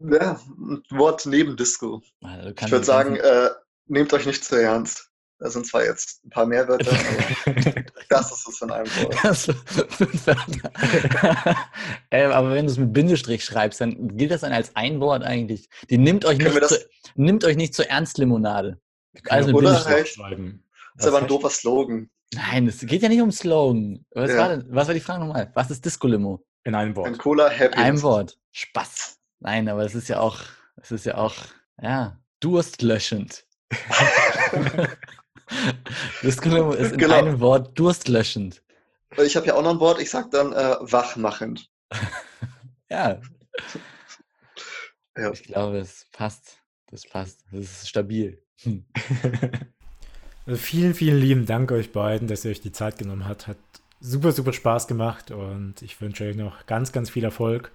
Ja, ein Wort neben Disco. Also Ich würde sagen, äh, nehmt euch nicht zu ernst. Da sind zwar jetzt ein paar mehr Wörter, aber das ist es in einem Wort. Das fünf Wörter. ähm, aber wenn du es mit Bindestrich schreibst, dann gilt das dann als ein Wort eigentlich. Die nimmt euch, nicht das- zu, nimmt euch nicht zur Ernstlimonade. Also mit Oder Bindestrich. halt- schreiben. Das ist aber ein doofer Slogan. Nein, es geht ja nicht um Slogan. Was, Ja. war, denn, was war die Frage nochmal? Was ist Disco-Limo? In einem Ein Wort. Cola Happy. Ein Wort. Spaß. Nein, aber es ist ja auch, es ist ja auch, ja, durstlöschend. Disco-Limo ist in Genau. einem Wort durstlöschend. Ich habe ja auch noch ein Wort, ich sag dann äh, wachmachend. Ja, Ja. ich glaube, es passt. Das passt. Das ist stabil. Hm. Also vielen, vielen lieben Dank euch beiden, dass ihr euch die Zeit genommen habt. Hat super, super Spaß gemacht und ich wünsche euch noch ganz, ganz viel Erfolg.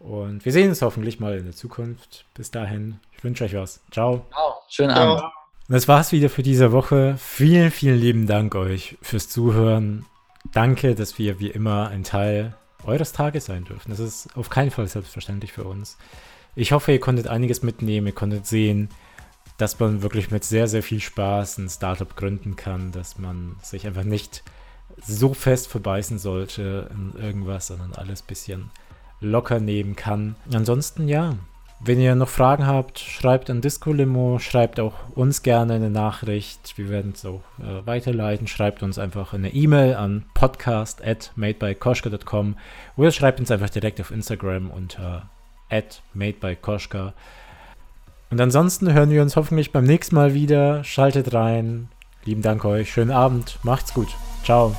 Und wir sehen uns hoffentlich mal in der Zukunft. Bis dahin, ich wünsche euch was. Ciao. Schönen Ciao. Abend. Das war's wieder für diese Woche. Vielen, vielen lieben Dank euch fürs Zuhören. Danke, dass wir wie immer ein Teil eures Tages sein dürfen. Das ist auf keinen Fall selbstverständlich für uns. Ich hoffe, ihr konntet einiges mitnehmen. Ihr konntet sehen, dass man wirklich mit sehr, sehr viel Spaß ein Startup gründen kann, dass man sich einfach nicht so fest verbeißen sollte in irgendwas, sondern alles ein bisschen locker nehmen kann. Ansonsten ja, wenn ihr noch Fragen habt, schreibt an Disco Limo, schreibt auch uns gerne eine Nachricht. Wir werden es auch äh, weiterleiten. Schreibt uns einfach eine E-Mail an podcast at madebykoschka.com oder schreibt uns einfach direkt auf Instagram unter at madebykoschka. Und ansonsten hören wir uns hoffentlich beim nächsten Mal wieder. Schaltet rein. Lieben Dank euch. Schönen Abend. Macht's gut. Ciao.